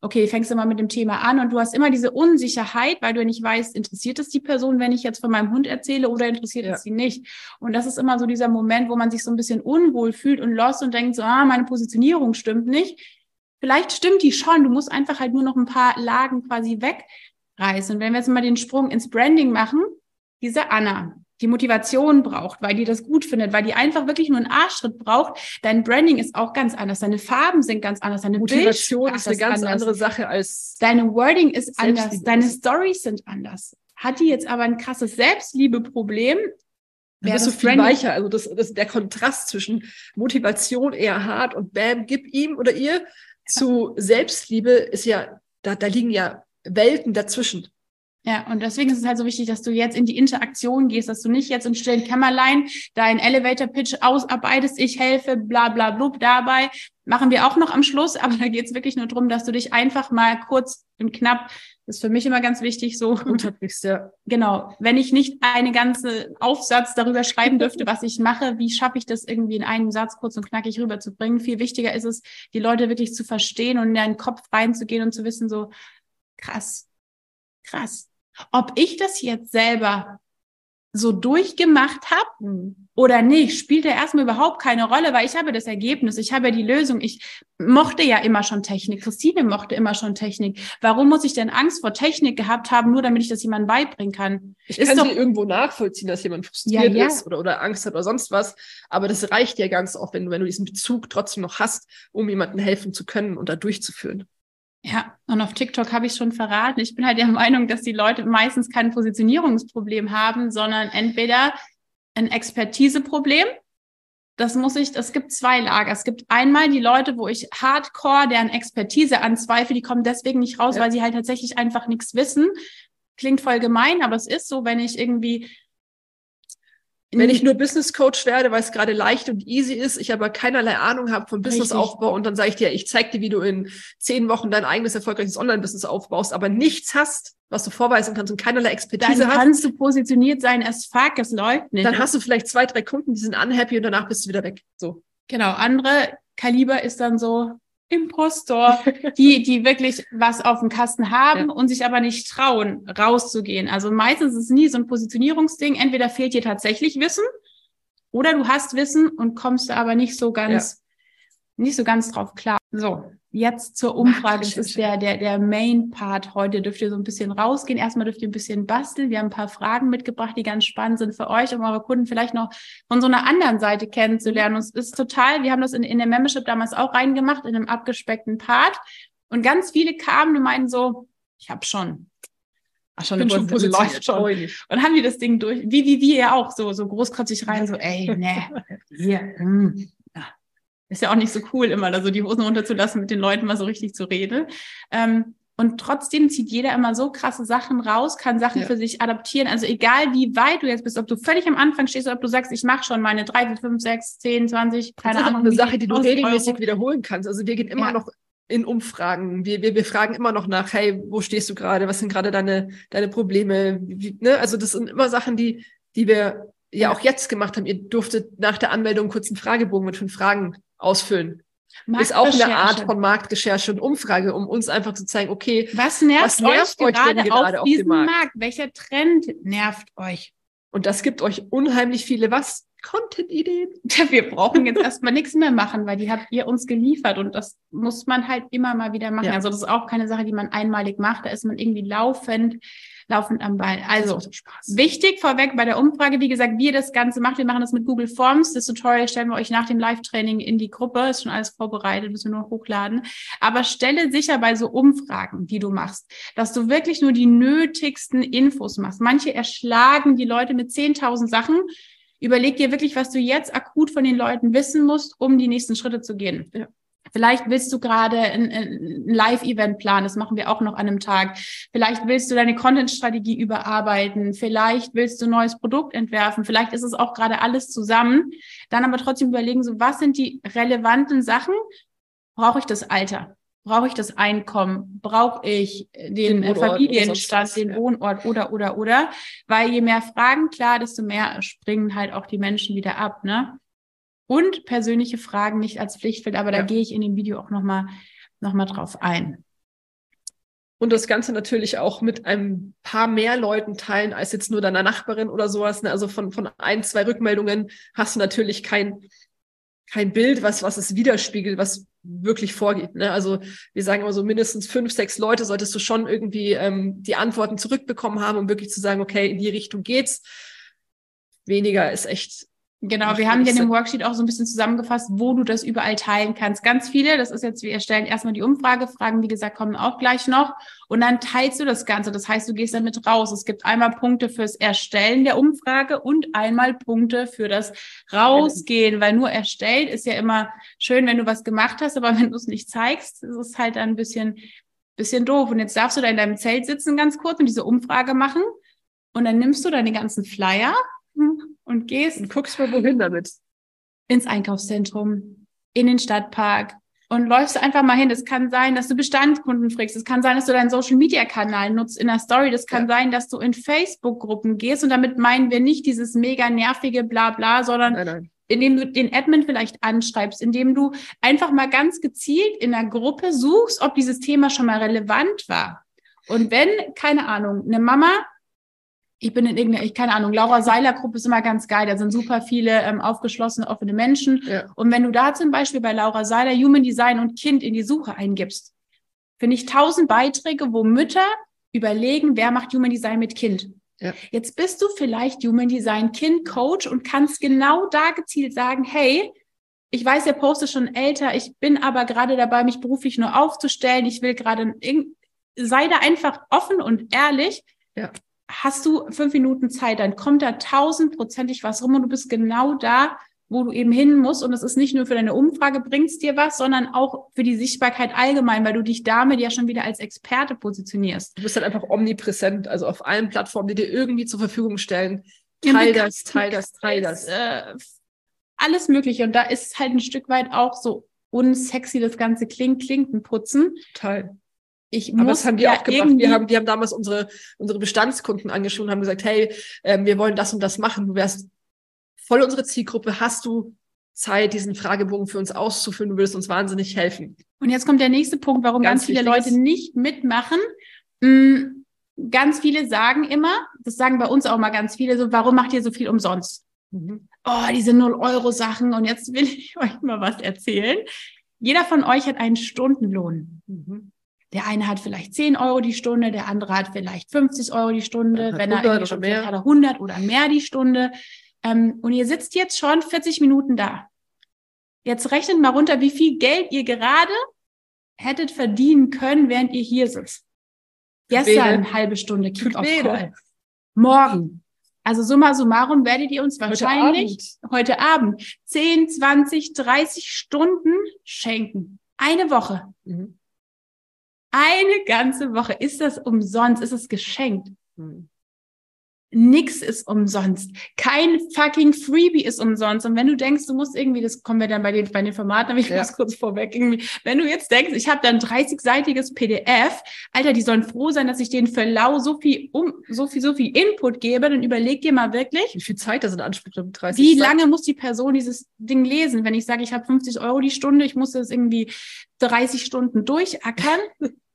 okay, fängst du mal mit dem Thema an und du hast immer diese Unsicherheit, weil du nicht weißt, interessiert es die Person, wenn ich jetzt von meinem Hund erzähle oder interessiert ja. es sie nicht? Und das ist immer so dieser Moment, wo man sich so ein bisschen unwohl fühlt und lost und denkt so, ah, meine Positionierung stimmt nicht Vielleicht stimmt die schon, du musst einfach halt nur noch ein paar Lagen quasi wegreißen. Und wenn wir jetzt mal den Sprung ins Branding machen, diese Anna, die Motivation braucht, weil die das gut findet, weil die einfach wirklich nur einen Arschschritt braucht. Dein Branding ist auch ganz anders, deine Farben sind ganz anders, deine Motivation ist eine ganz anders. andere Sache als deine Wording ist anders, deine Stories sind anders. Hat die jetzt aber ein krasses Selbstliebeproblem, wäre das so viel Branding weicher. Also das, das der Kontrast zwischen Motivation eher hart und bam, gib ihm oder ihr ja. zu Selbstliebe ist ja, da, da liegen ja Welten dazwischen. Ja, und deswegen ist es halt so wichtig, dass du jetzt in die Interaktion gehst, dass du nicht jetzt im stillen Kämmerlein deinen Elevator-Pitch ausarbeitest, ich helfe, bla bla blub. Dabei machen wir auch noch am Schluss, aber da geht es wirklich nur darum, dass du dich einfach mal kurz und knapp, das ist für mich immer ganz wichtig, so. Unterbrichst, ja. Genau. Wenn ich nicht eine ganze Aufsatz darüber schreiben dürfte, was ich mache, wie schaffe ich das irgendwie in einem Satz kurz und knackig rüberzubringen? Viel wichtiger ist es, die Leute wirklich zu verstehen und in deinen Kopf reinzugehen und zu wissen, so, krass, krass ob ich das jetzt selber so durchgemacht habe oder nicht, spielt ja erstmal überhaupt keine Rolle, weil ich habe das Ergebnis, ich habe ja die Lösung. Ich mochte ja immer schon Technik. Christine mochte immer schon Technik. Warum muss ich denn Angst vor Technik gehabt haben, nur damit ich das jemandem beibringen kann? Ich ist kann doch, sie irgendwo nachvollziehen, dass jemand frustriert ja, ja. ist oder, oder Angst hat oder sonst was. Aber das reicht ja ganz oft, wenn du, wenn du diesen Bezug trotzdem noch hast, um jemandem helfen zu können und da durchzuführen. Ja, und auf TikTok habe ich schon verraten. Ich bin halt der Meinung, dass die Leute meistens kein Positionierungsproblem haben, sondern entweder ein Expertiseproblem. Das muss ich, es gibt zwei Lager. Es gibt einmal die Leute, wo ich hardcore deren Expertise anzweifle, die kommen deswegen nicht raus, ja. weil sie halt tatsächlich einfach nichts wissen. Klingt voll gemein, aber es ist so, wenn ich irgendwie wenn ich nur Business Coach werde, weil es gerade leicht und easy ist, ich aber keinerlei Ahnung habe vom Businessaufbau und dann sage ich dir, ich zeige dir, wie du in zehn Wochen dein eigenes erfolgreiches Online-Business aufbaust, aber nichts hast, was du vorweisen kannst und keinerlei Expertise dann hast. Dann kannst du positioniert sein as fuck, es läuft nicht. Dann hast du vielleicht zwei, drei Kunden, die sind unhappy und danach bist du wieder weg. So. Genau. Andere Kaliber ist dann so, Impostor, die, die wirklich was auf dem Kasten haben ja. und sich aber nicht trauen, rauszugehen. Also meistens ist es nie so ein Positionierungsding. Entweder fehlt dir tatsächlich Wissen oder du hast Wissen und kommst aber nicht so ganz, ja. nicht so ganz drauf klar. So. Jetzt zur Umfrage. Das ist der, der, der Main-Part heute. Dürft ihr so ein bisschen rausgehen. Erstmal dürft ihr ein bisschen basteln. Wir haben ein paar Fragen mitgebracht, die ganz spannend sind für euch, um eure Kunden vielleicht noch von so einer anderen Seite kennenzulernen. Und es ist total, wir haben das in, in der Membership damals auch reingemacht, in einem abgespeckten Part. Und ganz viele kamen und meinen so, ich habe schon. Ach, schon, Bin schon läuft schon. Und haben die das Ding durch, wie, wie wir ja auch, so, so großkotzig rein, so, ey, ne, hier, mm, ist ja auch nicht so cool, immer da so die Hosen runterzulassen, mit den Leuten mal so richtig zu reden. Ähm, und trotzdem zieht jeder immer so krasse Sachen raus, kann Sachen ja. für sich adaptieren. Also egal wie weit du jetzt bist, ob du völlig am Anfang stehst oder ob du sagst, ich mache schon meine drei, vier, fünf, sechs, zehn, zwanzig, keine Ahnung. Das ist eine Sache, die du regelmäßig Euro. wiederholen kannst. Also wir gehen immer ja. noch in Umfragen. Wir, wir, wir fragen immer noch nach, hey, wo stehst du gerade? Was sind gerade deine, deine Probleme? Wie, ne? Also das sind immer Sachen, die, die wir ja auch jetzt gemacht haben. Ihr durftet nach der Anmeldung kurz einen Fragebogen mit fünf Fragen ausfüllen. Ist auch eine Art von Marktrecherche und Umfrage, um uns einfach zu zeigen, okay, was nervt, was nervt euch, gerade, gerade auf, auf diesem Markt? Markt? Welcher Trend nervt euch? Und das gibt euch unheimlich viele was? Content-Ideen. Wir brauchen jetzt erstmal nichts mehr machen, weil die habt ihr uns geliefert und das muss man halt immer mal wieder machen. Ja. Also das ist auch keine Sache, die man einmalig macht. Da ist man irgendwie laufend laufend am Ball. Also wichtig vorweg bei der Umfrage, wie gesagt, wie ihr das Ganze macht. Wir machen das mit Google Forms. Das Tutorial stellen wir euch nach dem Live-Training in die Gruppe. Ist schon alles vorbereitet, müssen wir nur hochladen. Aber stelle sicher bei so Umfragen, die du machst, dass du wirklich nur die nötigsten Infos machst. Manche erschlagen die Leute mit 10.000 Sachen. Überleg dir wirklich, was du jetzt akut von den Leuten wissen musst, um die nächsten Schritte zu gehen. Ja. Vielleicht willst du gerade ein, ein Live-Event planen, das machen wir auch noch an einem Tag. Vielleicht willst du deine Content-Strategie überarbeiten. Vielleicht willst du ein neues Produkt entwerfen. Vielleicht ist es auch gerade alles zusammen. Dann aber trotzdem überlegen, so was sind die relevanten Sachen? Brauche ich das Alter? Brauche ich das Einkommen? Brauche ich den, den Familienstand, den Wohnort oder, oder, oder? Weil je mehr Fragen klar, desto mehr springen halt auch die Menschen wieder ab, ne? Und persönliche Fragen nicht als Pflichtfeld, aber ja. da gehe ich in dem Video auch nochmal noch mal drauf ein. Und das Ganze natürlich auch mit ein paar mehr Leuten teilen als jetzt nur deiner Nachbarin oder sowas. Ne? Also von, von ein, zwei Rückmeldungen hast du natürlich kein, kein Bild, was, was es widerspiegelt, was wirklich vorgeht. Ne? Also wir sagen immer so mindestens fünf, sechs Leute solltest du schon irgendwie ähm, die Antworten zurückbekommen haben, um wirklich zu sagen, okay, in die Richtung geht's weniger ist echt Genau, wir haben ja in dem Worksheet auch so ein bisschen zusammengefasst, wo du das überall teilen kannst. Ganz viele, das ist jetzt, wir erstellen erstmal die Umfragefragen, wie gesagt, kommen auch gleich noch. Und dann teilst du das Ganze. Das heißt, du gehst damit raus. Es gibt einmal Punkte fürs Erstellen der Umfrage und einmal Punkte für das Rausgehen, weil nur erstellt ist ja immer schön, wenn du was gemacht hast, aber wenn du es nicht zeigst, ist es halt dann ein bisschen, bisschen doof. Und jetzt darfst du da in deinem Zelt sitzen ganz kurz und diese Umfrage machen. Und dann nimmst du deine ganzen Flyer und gehst und guckst mal wohin damit. Ins Einkaufszentrum, in den Stadtpark und läufst einfach mal hin. Es kann sein, dass du Bestandskunden fragst. Es kann sein, dass du deinen Social Media Kanal nutzt in der Story. Das kann ja. sein, dass du in Facebook Gruppen gehst. Und damit meinen wir nicht dieses mega nervige Blabla, sondern nein, nein. indem du den Admin vielleicht anschreibst, indem du einfach mal ganz gezielt in der Gruppe suchst, ob dieses Thema schon mal relevant war. Und wenn, keine Ahnung, eine Mama ich bin in irgendeiner, ich keine Ahnung, Laura Seiler Gruppe ist immer ganz geil. Da sind super viele ähm, aufgeschlossene, offene Menschen. Ja. Und wenn du da zum Beispiel bei Laura Seiler Human Design und Kind in die Suche eingibst, finde ich tausend Beiträge, wo Mütter überlegen, wer macht Human Design mit Kind. Ja. Jetzt bist du vielleicht Human Design Kind Coach und kannst genau da gezielt sagen, hey, ich weiß, der Post ist schon älter, ich bin aber gerade dabei, mich beruflich nur aufzustellen. Ich will gerade, sei da einfach offen und ehrlich. Ja hast du fünf Minuten Zeit, dann kommt da tausendprozentig was rum und du bist genau da, wo du eben hin musst. Und es ist nicht nur für deine Umfrage bringst dir was, sondern auch für die Sichtbarkeit allgemein, weil du dich damit ja schon wieder als Experte positionierst. Du bist dann einfach omnipräsent, also auf allen Plattformen, die dir irgendwie zur Verfügung stellen. Teil ja, das, teil das, teil das. Äh, alles Mögliche. Und da ist halt ein Stück weit auch so unsexy das ganze Klingt, Klinken putzen. Ich Aber muss das haben die ja auch gemacht. Wir haben, die haben damals unsere, unsere Bestandskunden angeschaut und haben gesagt, hey, äh, wir wollen das und das machen. Du wärst voll unsere Zielgruppe. Hast du Zeit, diesen Fragebogen für uns auszufüllen? Du würdest uns wahnsinnig helfen. Und jetzt kommt der nächste Punkt, warum ganz, ganz viele Leute nicht mitmachen. Mhm. Ganz viele sagen immer, das sagen bei uns auch mal ganz viele, so, warum macht ihr so viel umsonst? Mhm. Oh, diese 0-Euro-Sachen. Und jetzt will ich euch mal was erzählen. Jeder von euch hat einen Stundenlohn. Mhm. Der eine hat vielleicht 10 Euro die Stunde, der andere hat vielleicht 50 Euro die Stunde, wenn er irgendwie schon mehr. hat er 100 oder mehr die Stunde. Ähm, und ihr sitzt jetzt schon 40 Minuten da. Jetzt rechnet mal runter, wie viel Geld ihr gerade hättet verdienen können, während ihr hier sitzt. Gestern eine halbe Stunde Kick-Off-Call. Morgen. Also summa summarum werdet ihr uns wahrscheinlich heute Abend, heute Abend 10, 20, 30 Stunden schenken. Eine Woche. Mhm. Eine ganze Woche. Ist das umsonst? Ist es geschenkt? Hm. Nix ist umsonst. Kein fucking Freebie ist umsonst. Und wenn du denkst, du musst irgendwie, das kommen wir dann bei den, bei den Formaten, aber ich ja. muss kurz vorweg irgendwie, wenn du jetzt denkst, ich habe dann 30-seitiges PDF, Alter, die sollen froh sein, dass ich denen für lau so viel, um, so viel, so viel Input gebe, dann überleg dir mal wirklich. Wie viel Zeit das in Anspruch nimmt? 30 Wie lange Zeit? muss die Person dieses Ding lesen? Wenn ich sage, ich habe 50 Euro die Stunde, ich muss das irgendwie 30 Stunden durchackern.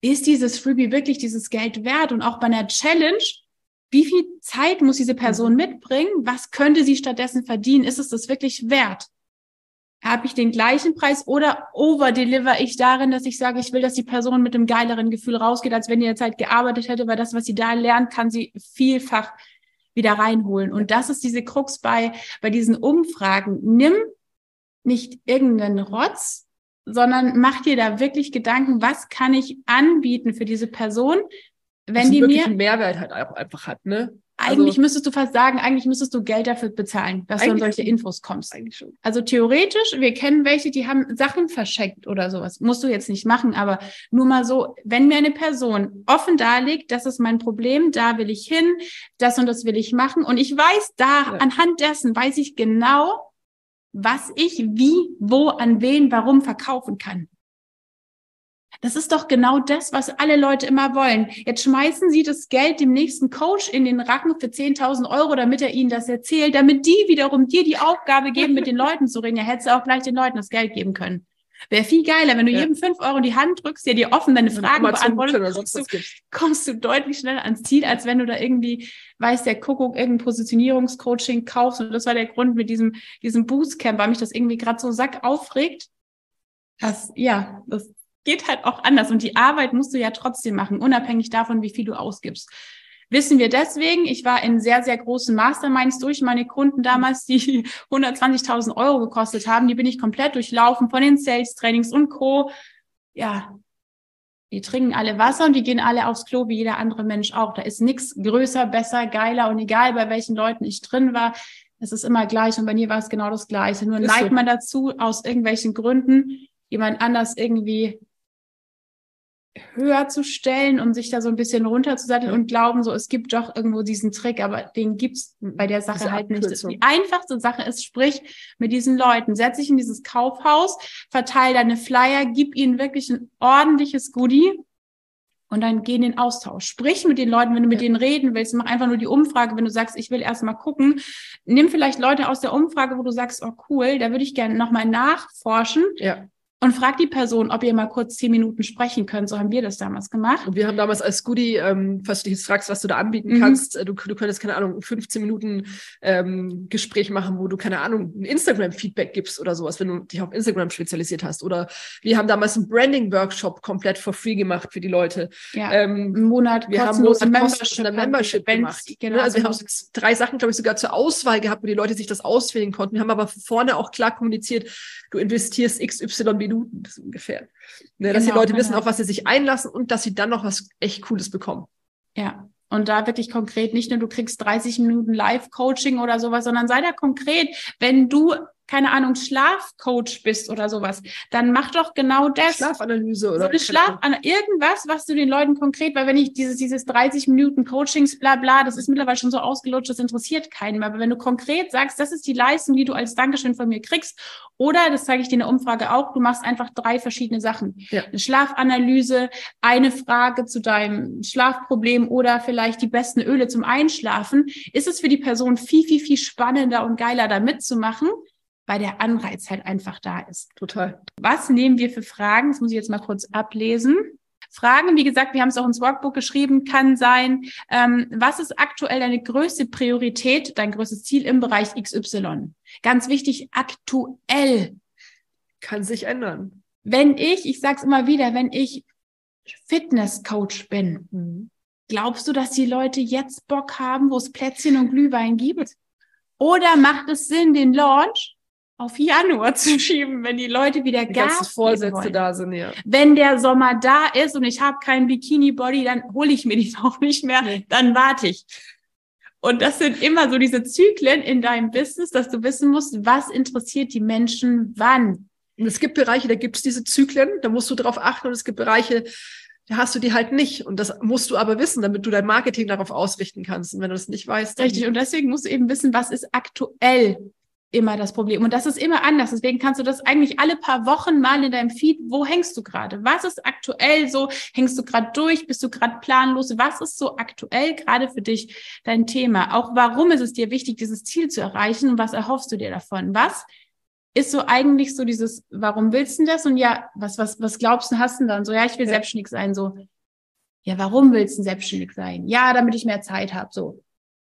ist dieses Freebie wirklich dieses Geld wert? Und auch bei einer Challenge, wie viel Zeit muss diese Person mhm. mitbringen? Was könnte sie stattdessen verdienen? Ist es das wirklich wert? Habe ich den gleichen Preis oder overdeliver ich darin, dass ich sage, ich will, dass die Person mit einem geileren Gefühl rausgeht, als wenn die jetzt halt gearbeitet hätte, weil das, was sie da lernt, kann sie vielfach wieder reinholen. Und das ist diese Krux bei, bei diesen Umfragen. Nimm nicht irgendeinen Rotz, sondern mach dir da wirklich Gedanken, was kann ich anbieten für diese Person, wenn die mir einen Mehrwert halt auch einfach hat, ne? Eigentlich also, müsstest du fast sagen, eigentlich müsstest du Geld dafür bezahlen, dass du an solche Infos kommst. Eigentlich schon. Also theoretisch, wir kennen welche, die haben Sachen verschenkt oder sowas. Musst du jetzt nicht machen, aber nur mal so, wenn mir eine Person offen darlegt, das ist mein Problem, da will ich hin, das und das will ich machen und ich weiß da, ja. anhand dessen weiß ich genau, was ich wie, wo, an wen, warum verkaufen kann. Das ist doch genau das, was alle Leute immer wollen. Jetzt schmeißen sie das Geld dem nächsten Coach in den Racken für 10.000 Euro, damit er ihnen das erzählt, damit die wiederum dir die Aufgabe geben, mit den Leuten zu reden. Ja, hättest du auch gleich den Leuten das Geld geben können. Wäre viel geiler, wenn du ja. jedem fünf Euro in die Hand drückst, der dir offen deine Fragen beantwortet, kommst du, kommst du deutlich schneller ans Ziel, als wenn du da irgendwie, weiß der Kuckuck, irgendein Positionierungscoaching kaufst. Und das war der Grund mit diesem, diesem Boostcamp, weil mich das irgendwie gerade so sack aufregt. Das, ja, das geht halt auch anders. Und die Arbeit musst du ja trotzdem machen, unabhängig davon, wie viel du ausgibst. Wissen wir deswegen, ich war in sehr, sehr großen Masterminds durch meine Kunden damals, die 120.000 Euro gekostet haben. Die bin ich komplett durchlaufen von den Sales-Trainings und Co. Ja, die trinken alle Wasser und die gehen alle aufs Klo, wie jeder andere Mensch auch. Da ist nichts größer, besser, geiler und egal, bei welchen Leuten ich drin war, es ist immer gleich und bei mir war es genau das Gleiche. Nur neigt so. man dazu, aus irgendwelchen Gründen jemand anders irgendwie höher zu stellen und sich da so ein bisschen runterzusatteln und glauben, so es gibt doch irgendwo diesen Trick, aber den gibt's bei der Sache Diese halt nicht. Die einfachste Sache ist, sprich mit diesen Leuten, setz dich in dieses Kaufhaus, verteile deine Flyer, gib ihnen wirklich ein ordentliches Goodie und dann geh in den Austausch. Sprich mit den Leuten, wenn du mit ja. denen reden willst, mach einfach nur die Umfrage, wenn du sagst, ich will erst mal gucken. Nimm vielleicht Leute aus der Umfrage, wo du sagst, oh cool, da würde ich gerne nochmal nachforschen. Ja und frag die Person, ob ihr mal kurz zehn Minuten sprechen könnt. So haben wir das damals gemacht. Und wir haben damals als Goodie, ähm, falls du dich jetzt fragst, was du da anbieten mhm. kannst, äh, du, du könntest, keine Ahnung, 15 Minuten ähm, Gespräch machen, wo du, keine Ahnung, ein Instagram-Feedback gibst oder sowas, wenn du dich auf Instagram spezialisiert hast. Oder wir haben damals einen Branding-Workshop komplett for free gemacht für die Leute. Ja, ähm, einen Monat wir haben Monat Membership, eine Membership gemacht. Genau, ne? Also wir haben drei Sachen, glaube ich, sogar zur Auswahl gehabt, wo die Leute sich das auswählen konnten. Wir haben aber vorne auch klar kommuniziert, du investierst XY Minuten, das ungefähr. Ne, dass genau, die Leute wissen, auf was sie sich einlassen und dass sie dann noch was echt Cooles bekommen. Ja. Und da wirklich konkret, nicht nur du kriegst 30 Minuten Live-Coaching oder sowas, sondern sei da konkret, wenn du keine Ahnung, Schlafcoach bist oder sowas, dann mach doch genau das. Schlafanalyse oder so eine Schlaf irgendwas, was du den Leuten konkret, weil wenn ich dieses, dieses 30 Minuten Coachings, bla, bla, das ist mittlerweile schon so ausgelutscht, das interessiert keinen mehr. Aber wenn du konkret sagst, das ist die Leistung, die du als Dankeschön von mir kriegst, oder, das zeige ich dir in der Umfrage auch, du machst einfach drei verschiedene Sachen. Ja. Eine Schlafanalyse, eine Frage zu deinem Schlafproblem oder vielleicht die besten Öle zum Einschlafen, ist es für die Person viel, viel, viel spannender und geiler, da mitzumachen weil der Anreiz halt einfach da ist. Total. Was nehmen wir für Fragen? Das muss ich jetzt mal kurz ablesen. Fragen, wie gesagt, wir haben es auch ins Workbook geschrieben, kann sein, ähm, was ist aktuell deine größte Priorität, dein größtes Ziel im Bereich XY? Ganz wichtig, aktuell. Kann sich ändern. Wenn ich, ich sage es immer wieder, wenn ich Fitnesscoach bin, mhm. glaubst du, dass die Leute jetzt Bock haben, wo es Plätzchen und Glühwein gibt? Oder macht es Sinn, den Launch auf Januar zu schieben, wenn die Leute wieder die Gas Vorsätze da sind, ja. Wenn der Sommer da ist und ich habe keinen Bikini-Body, dann hole ich mir die auch nicht mehr, nee. dann warte ich. Und das sind immer so diese Zyklen in deinem Business, dass du wissen musst, was interessiert die Menschen wann. Und es gibt Bereiche, da gibt es diese Zyklen, da musst du drauf achten und es gibt Bereiche, da hast du die halt nicht. Und das musst du aber wissen, damit du dein Marketing darauf ausrichten kannst. Und wenn du das nicht weißt. Richtig. Und deswegen musst du eben wissen, was ist aktuell immer das Problem. Und das ist immer anders. Deswegen kannst du das eigentlich alle paar Wochen mal in deinem Feed, wo hängst du gerade? Was ist aktuell so? Hängst du gerade durch? Bist du gerade planlos? Was ist so aktuell gerade für dich dein Thema? Auch warum ist es dir wichtig, dieses Ziel zu erreichen? Und was erhoffst du dir davon? Was ist so eigentlich so dieses, warum willst du das? Und ja, was, was, was glaubst du, hast du dann? So, ja, ich will ja. selbstständig sein. So, ja, warum willst du selbstständig sein? Ja, damit ich mehr Zeit habe. So,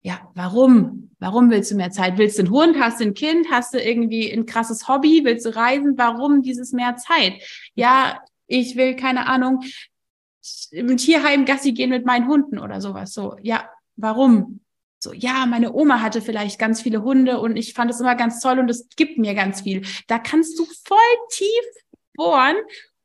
ja, warum? Warum willst du mehr Zeit? Willst du einen Hund? Hast du ein Kind? Hast du irgendwie ein krasses Hobby? Willst du reisen? Warum dieses mehr Zeit? Ja, ich will, keine Ahnung, im Tierheim Gassi gehen mit meinen Hunden oder sowas. So, ja, warum? So, ja, meine Oma hatte vielleicht ganz viele Hunde und ich fand es immer ganz toll und es gibt mir ganz viel. Da kannst du voll tief bohren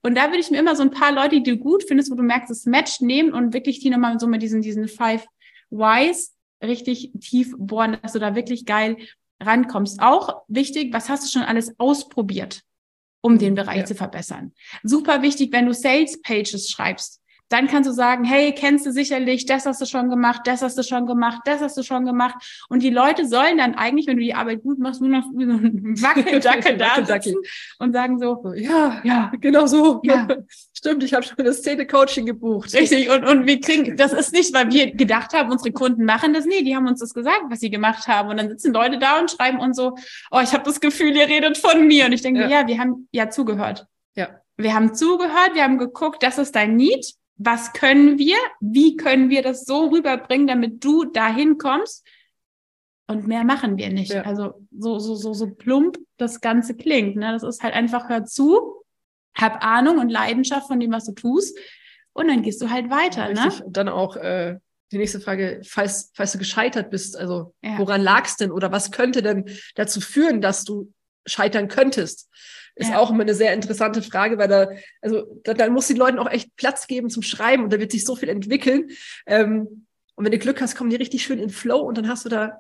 und da würde ich mir immer so ein paar Leute, die du gut findest, wo du merkst, es matcht, nehmen und wirklich die nochmal so mit diesen, diesen Five Whys richtig tief bohren, dass du da wirklich geil rankommst. Auch wichtig, was hast du schon alles ausprobiert, um den Bereich ja. zu verbessern? Super wichtig, wenn du Sales Pages schreibst. Dann kannst du sagen, hey, kennst du sicherlich, das hast du schon gemacht, das hast du schon gemacht, das hast du schon gemacht. Und die Leute sollen dann eigentlich, wenn du die Arbeit gut machst, nur noch so ein Wackeldackel da sitzen und sagen so, ja, ja, genau so. Ja. Stimmt, ich habe schon das Szene-Coaching gebucht. Richtig, und, und wir kriegen, das ist nicht, weil wir gedacht haben, unsere Kunden machen das. Nee, die haben uns das gesagt, was sie gemacht haben. Und dann sitzen Leute da und schreiben uns so, oh, ich habe das Gefühl, ihr redet von mir. Und ich denke, ja. ja, wir haben ja zugehört. Ja. Wir haben zugehört, wir haben geguckt, das ist dein Need was können wir, wie können wir das so rüberbringen, damit du dahin kommst. Und mehr machen wir nicht. Ja. Also so, so, so, so plump das Ganze klingt. Ne? Das ist halt einfach, hör zu, hab Ahnung und Leidenschaft von dem, was du tust. Und dann gehst du halt weiter. Ja, ne? Und dann auch äh, die nächste Frage, falls, falls du gescheitert bist, also ja. woran lag es denn oder was könnte denn dazu führen, dass du scheitern könntest? Ist ja. auch immer eine sehr interessante Frage, weil da, also da, da muss den Leuten auch echt Platz geben zum Schreiben und da wird sich so viel entwickeln. Ähm, und wenn du Glück hast, kommen die richtig schön in Flow und dann hast du da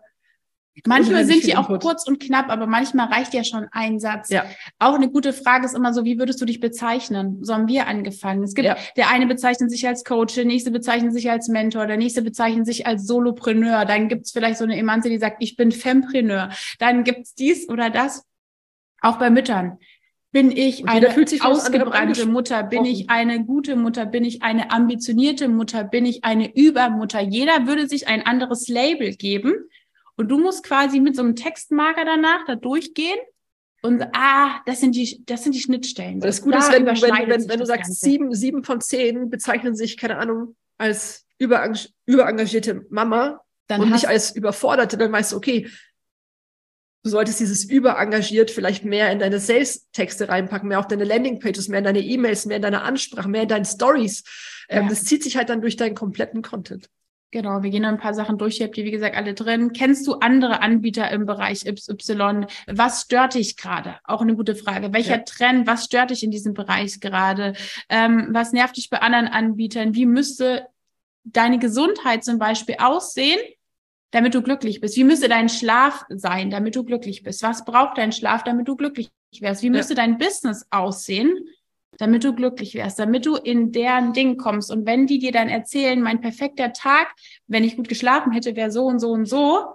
Manchmal sind die auch Input. kurz und knapp, aber manchmal reicht ja schon ein Satz. Ja. Auch eine gute Frage ist immer so, wie würdest du dich bezeichnen? So haben wir angefangen. Es gibt, ja. der eine bezeichnet sich als Coach, der nächste bezeichnet sich als Mentor, der nächste bezeichnet sich als Solopreneur. Dann gibt's vielleicht so eine Emanze, die sagt, ich bin Fempreneur. Dann gibt's dies oder das. Auch bei Müttern. Bin ich eine ausgebrannte Mutter? Bin ich eine gute Mutter? Bin ich eine ambitionierte Mutter? Bin ich eine Übermutter? Jeder würde sich ein anderes Label geben und du musst quasi mit so einem Textmarker danach da durchgehen und ah, das sind die, das sind die Schnittstellen. Das Gute da ist, wenn, wenn, wenn, wenn du sagst, sieben, sieben von zehn bezeichnen sich, keine Ahnung, als überengagierte Mama dann und nicht als überforderte, dann weißt du, okay, du solltest dieses überengagiert vielleicht mehr in deine Sales-Texte reinpacken, mehr auf deine Landingpages, mehr in deine E-Mails, mehr in deine Ansprache, mehr in deine Stories. Ähm, ja. Das zieht sich halt dann durch deinen kompletten Content. Genau, wir gehen ein paar Sachen durch. Ihr habt die, wie gesagt, alle drin. Kennst du andere Anbieter im Bereich XY? Was stört dich gerade? Auch eine gute Frage. Welcher ja. Trend, was stört dich in diesem Bereich gerade? Ähm, was nervt dich bei anderen Anbietern? Wie müsste deine Gesundheit zum Beispiel aussehen, damit du glücklich bist? Wie müsste dein Schlaf sein, damit du glücklich bist? Was braucht dein Schlaf, damit du glücklich wärst? Wie müsste ja. dein Business aussehen, damit du glücklich wärst, damit du in deren Ding kommst. Und wenn die dir dann erzählen, mein perfekter Tag, wenn ich gut geschlafen hätte, wäre so und so und so,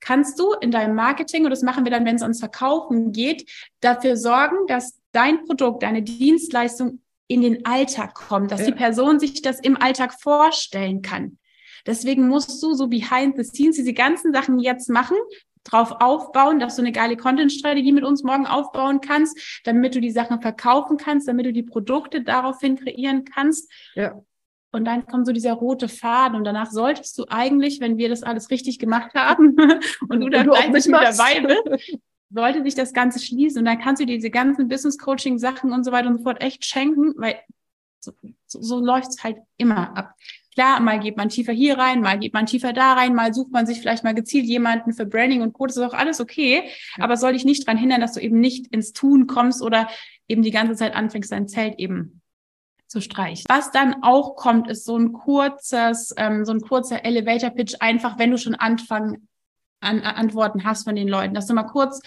kannst du in deinem Marketing, und das machen wir dann, wenn es ans Verkaufen geht, dafür sorgen, dass dein Produkt, deine Dienstleistung in den Alltag kommt, dass ja. die Person sich das im Alltag vorstellen kann. Deswegen musst du so behind the scenes diese ganzen Sachen jetzt machen, drauf aufbauen, dass du eine geile Content-Strategie mit uns morgen aufbauen kannst, damit du die Sachen verkaufen kannst, damit du die Produkte daraufhin kreieren kannst. Ja. Und dann kommt so dieser rote Faden und danach solltest du eigentlich, wenn wir das alles richtig gemacht haben und du dann gleich mit dabei bist, sollte sich das Ganze schließen und dann kannst du diese ganzen Business Coaching Sachen und so weiter und so fort echt schenken, weil so, so, so läuft es halt immer ab. Klar, mal geht man tiefer hier rein, mal geht man tiefer da rein, mal sucht man sich vielleicht mal gezielt jemanden für Branding und Co. Das ist auch alles okay. Aber soll dich nicht dran hindern, dass du eben nicht ins Tun kommst oder eben die ganze Zeit anfängst, dein Zelt eben zu streichen. Was dann auch kommt, ist so ein kurzes, ähm, so ein kurzer Elevator Pitch, einfach wenn du schon Anfang an, an Antworten hast von den Leuten, dass du mal kurz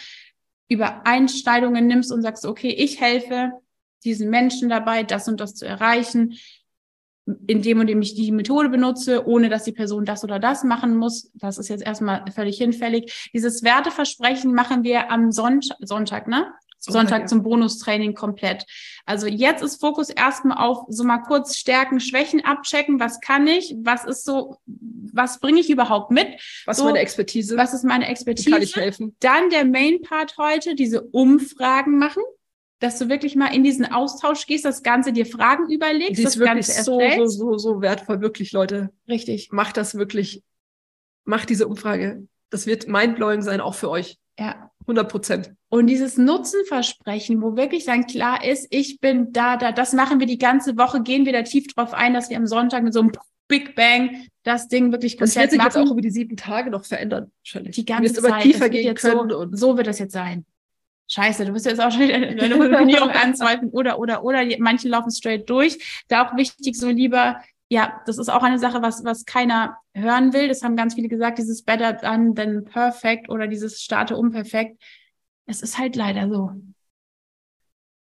über Einschneidungen nimmst und sagst, okay, ich helfe diesen Menschen dabei, das und das zu erreichen in dem und dem ich die Methode benutze, ohne dass die Person das oder das machen muss. Das ist jetzt erstmal völlig hinfällig. Dieses Werteversprechen machen wir am Sonntag, Sonntag, ne? Sonntag, Sonntag zum Bonustraining komplett. Also jetzt ist Fokus erstmal auf so mal kurz Stärken, Schwächen abchecken. Was kann ich? Was ist so, was bringe ich überhaupt mit? Was so, ist meine Expertise? Was ist meine Expertise? Wie kann ich helfen? Dann der Main Part heute, diese Umfragen machen dass du wirklich mal in diesen Austausch gehst, das Ganze dir Fragen überlegst. Die ist das wirklich Ganze so, so, so, so wertvoll, wirklich, Leute. Richtig. Macht das wirklich. Macht diese Umfrage. Das wird mindblowing sein, auch für euch. Ja. 100 Prozent. Und dieses Nutzenversprechen, wo wirklich dann klar ist, ich bin da, da, das machen wir die ganze Woche, gehen wir da tief drauf ein, dass wir am Sonntag mit so einem Big Bang das Ding wirklich komplett Das wird sich machen. jetzt auch über die sieben Tage noch verändern, wahrscheinlich. Die ganze Zeit. immer tiefer gehen können. So, und so wird das jetzt sein scheiße, du bist jetzt auch schon deine Positionierung anzweifeln oder, oder, oder. Manche laufen straight durch. Da auch wichtig, so lieber, ja, das ist auch eine Sache, was, was keiner hören will. Das haben ganz viele gesagt, dieses better done than perfect oder dieses starte unperfekt. Es ist halt leider so.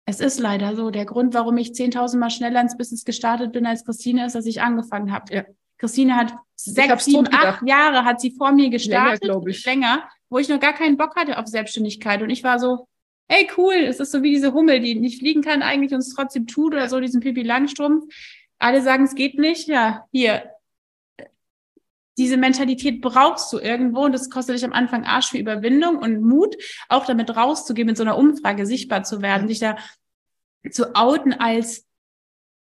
Es ist leider so. Der Grund, warum ich 10.000 Mal schneller ins Business gestartet bin als Christine, ist, dass ich angefangen habe. Ja. Christine hat sechs, sieben, acht Jahre hat sie vor mir gestartet, länger, ich. länger, wo ich noch gar keinen Bock hatte auf Selbstständigkeit. Und ich war so, ey, cool, es ist so wie diese Hummel, die nicht fliegen kann eigentlich und es trotzdem tut oder so, diesen Pipi Langstrumpf. Alle sagen, es geht nicht. Ja, hier. Diese Mentalität brauchst du irgendwo und das kostet dich am Anfang Arsch für Überwindung und Mut, auch damit rauszugehen, mit so einer Umfrage sichtbar zu werden, sich da zu outen als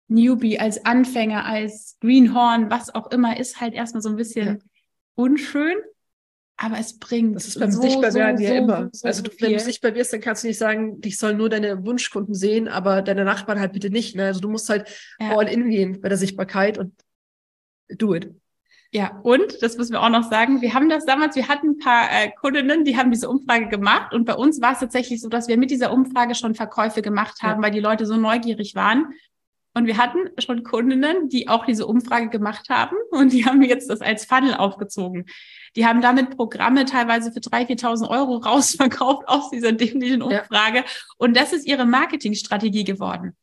Newbie, als Anfänger, als Greenhorn, was auch immer, ist halt erstmal so ein bisschen ja. unschön. Aber es bringt. Das ist beim so, Sichtbarwerden so, ja so, immer. also, du, wenn du sichtbar wirst, dann kannst du nicht sagen, dich sollen nur deine Wunschkunden sehen, aber deine Nachbarn halt bitte nicht. Ne? Also, du musst halt ja. all in gehen bei der Sichtbarkeit und do it. Ja, und das müssen wir auch noch sagen, wir haben das damals, wir hatten ein paar äh, Kundinnen, die haben diese Umfrage gemacht und bei uns war es tatsächlich so, dass wir mit dieser Umfrage schon Verkäufe gemacht haben, ja. weil die Leute so neugierig waren. Und wir hatten schon Kundinnen, die auch diese Umfrage gemacht haben und die haben jetzt das als Funnel aufgezogen. Die haben damit Programme teilweise für 3.000, 4.000 Euro rausverkauft aus dieser dämlichen Umfrage. Ja. Und das ist ihre Marketingstrategie geworden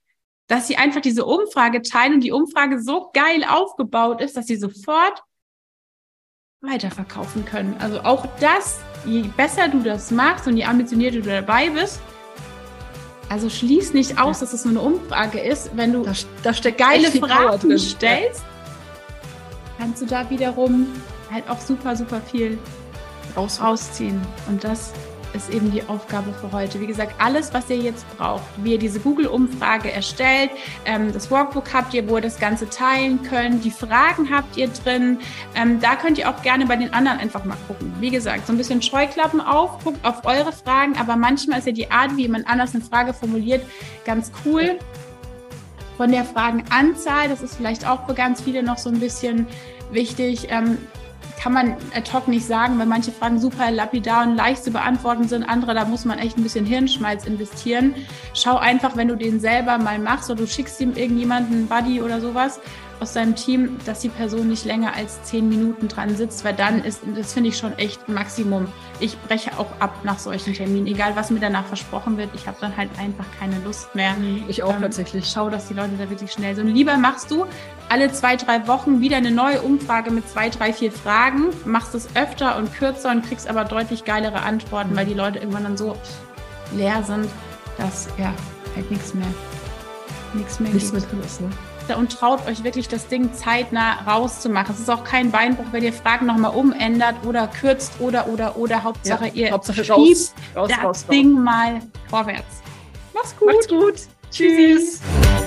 dass sie einfach diese Umfrage teilen und die Umfrage so geil aufgebaut ist, dass sie sofort weiterverkaufen können. Also auch das, je besser du das machst und je ambitionierter du dabei bist, also schließ nicht aus, dass es nur eine Umfrage ist. Wenn du da, da steckt geile Fragen stellst, kannst du da wiederum halt auch super, super viel rausziehen. Und das ist eben die Aufgabe für heute. Wie gesagt, alles, was ihr jetzt braucht, wie ihr diese Google-Umfrage erstellt, ähm, das Workbook habt ihr, wo ihr das Ganze teilen könnt, die Fragen habt ihr drin. Ähm, da könnt ihr auch gerne bei den anderen einfach mal gucken. Wie gesagt, so ein bisschen Scheuklappen auf, guckt auf eure Fragen, aber manchmal ist ja die Art, wie jemand anders eine Frage formuliert, ganz cool. Von der Fragenanzahl, das ist vielleicht auch für ganz viele noch so ein bisschen wichtig. Ähm, kann man ad hoc nicht sagen, weil manche Fragen super lapidar und leicht zu beantworten sind. Andere, da muss man echt ein bisschen Hirnschmalz investieren. Schau einfach, wenn du den selber mal machst oder du schickst ihm irgendjemanden, einen Buddy oder sowas, aus seinem Team, dass die Person nicht länger als zehn Minuten dran sitzt, weil dann ist, das finde ich schon echt Maximum. Ich breche auch ab nach solchen Terminen, egal was mir danach versprochen wird. Ich habe dann halt einfach keine Lust mehr. Ich auch ähm, tatsächlich. Schau, dass die Leute da wirklich schnell sind. Lieber machst du alle zwei, drei Wochen wieder eine neue Umfrage mit zwei, drei, vier Fragen, machst es öfter und kürzer und kriegst aber deutlich geilere Antworten, weil die Leute irgendwann dann so leer sind, dass ja halt nichts mehr, nichts mehr, nichts mehr drin ist. Ne? und traut euch wirklich das Ding zeitnah rauszumachen. Es ist auch kein Beinbruch, wenn ihr Fragen nochmal umändert oder kürzt oder oder oder Hauptsache ja, ihr Hauptsache raus, raus, das raus, Ding mal vorwärts. Mach's gut. Macht's gut. Tschüss. Tschüss.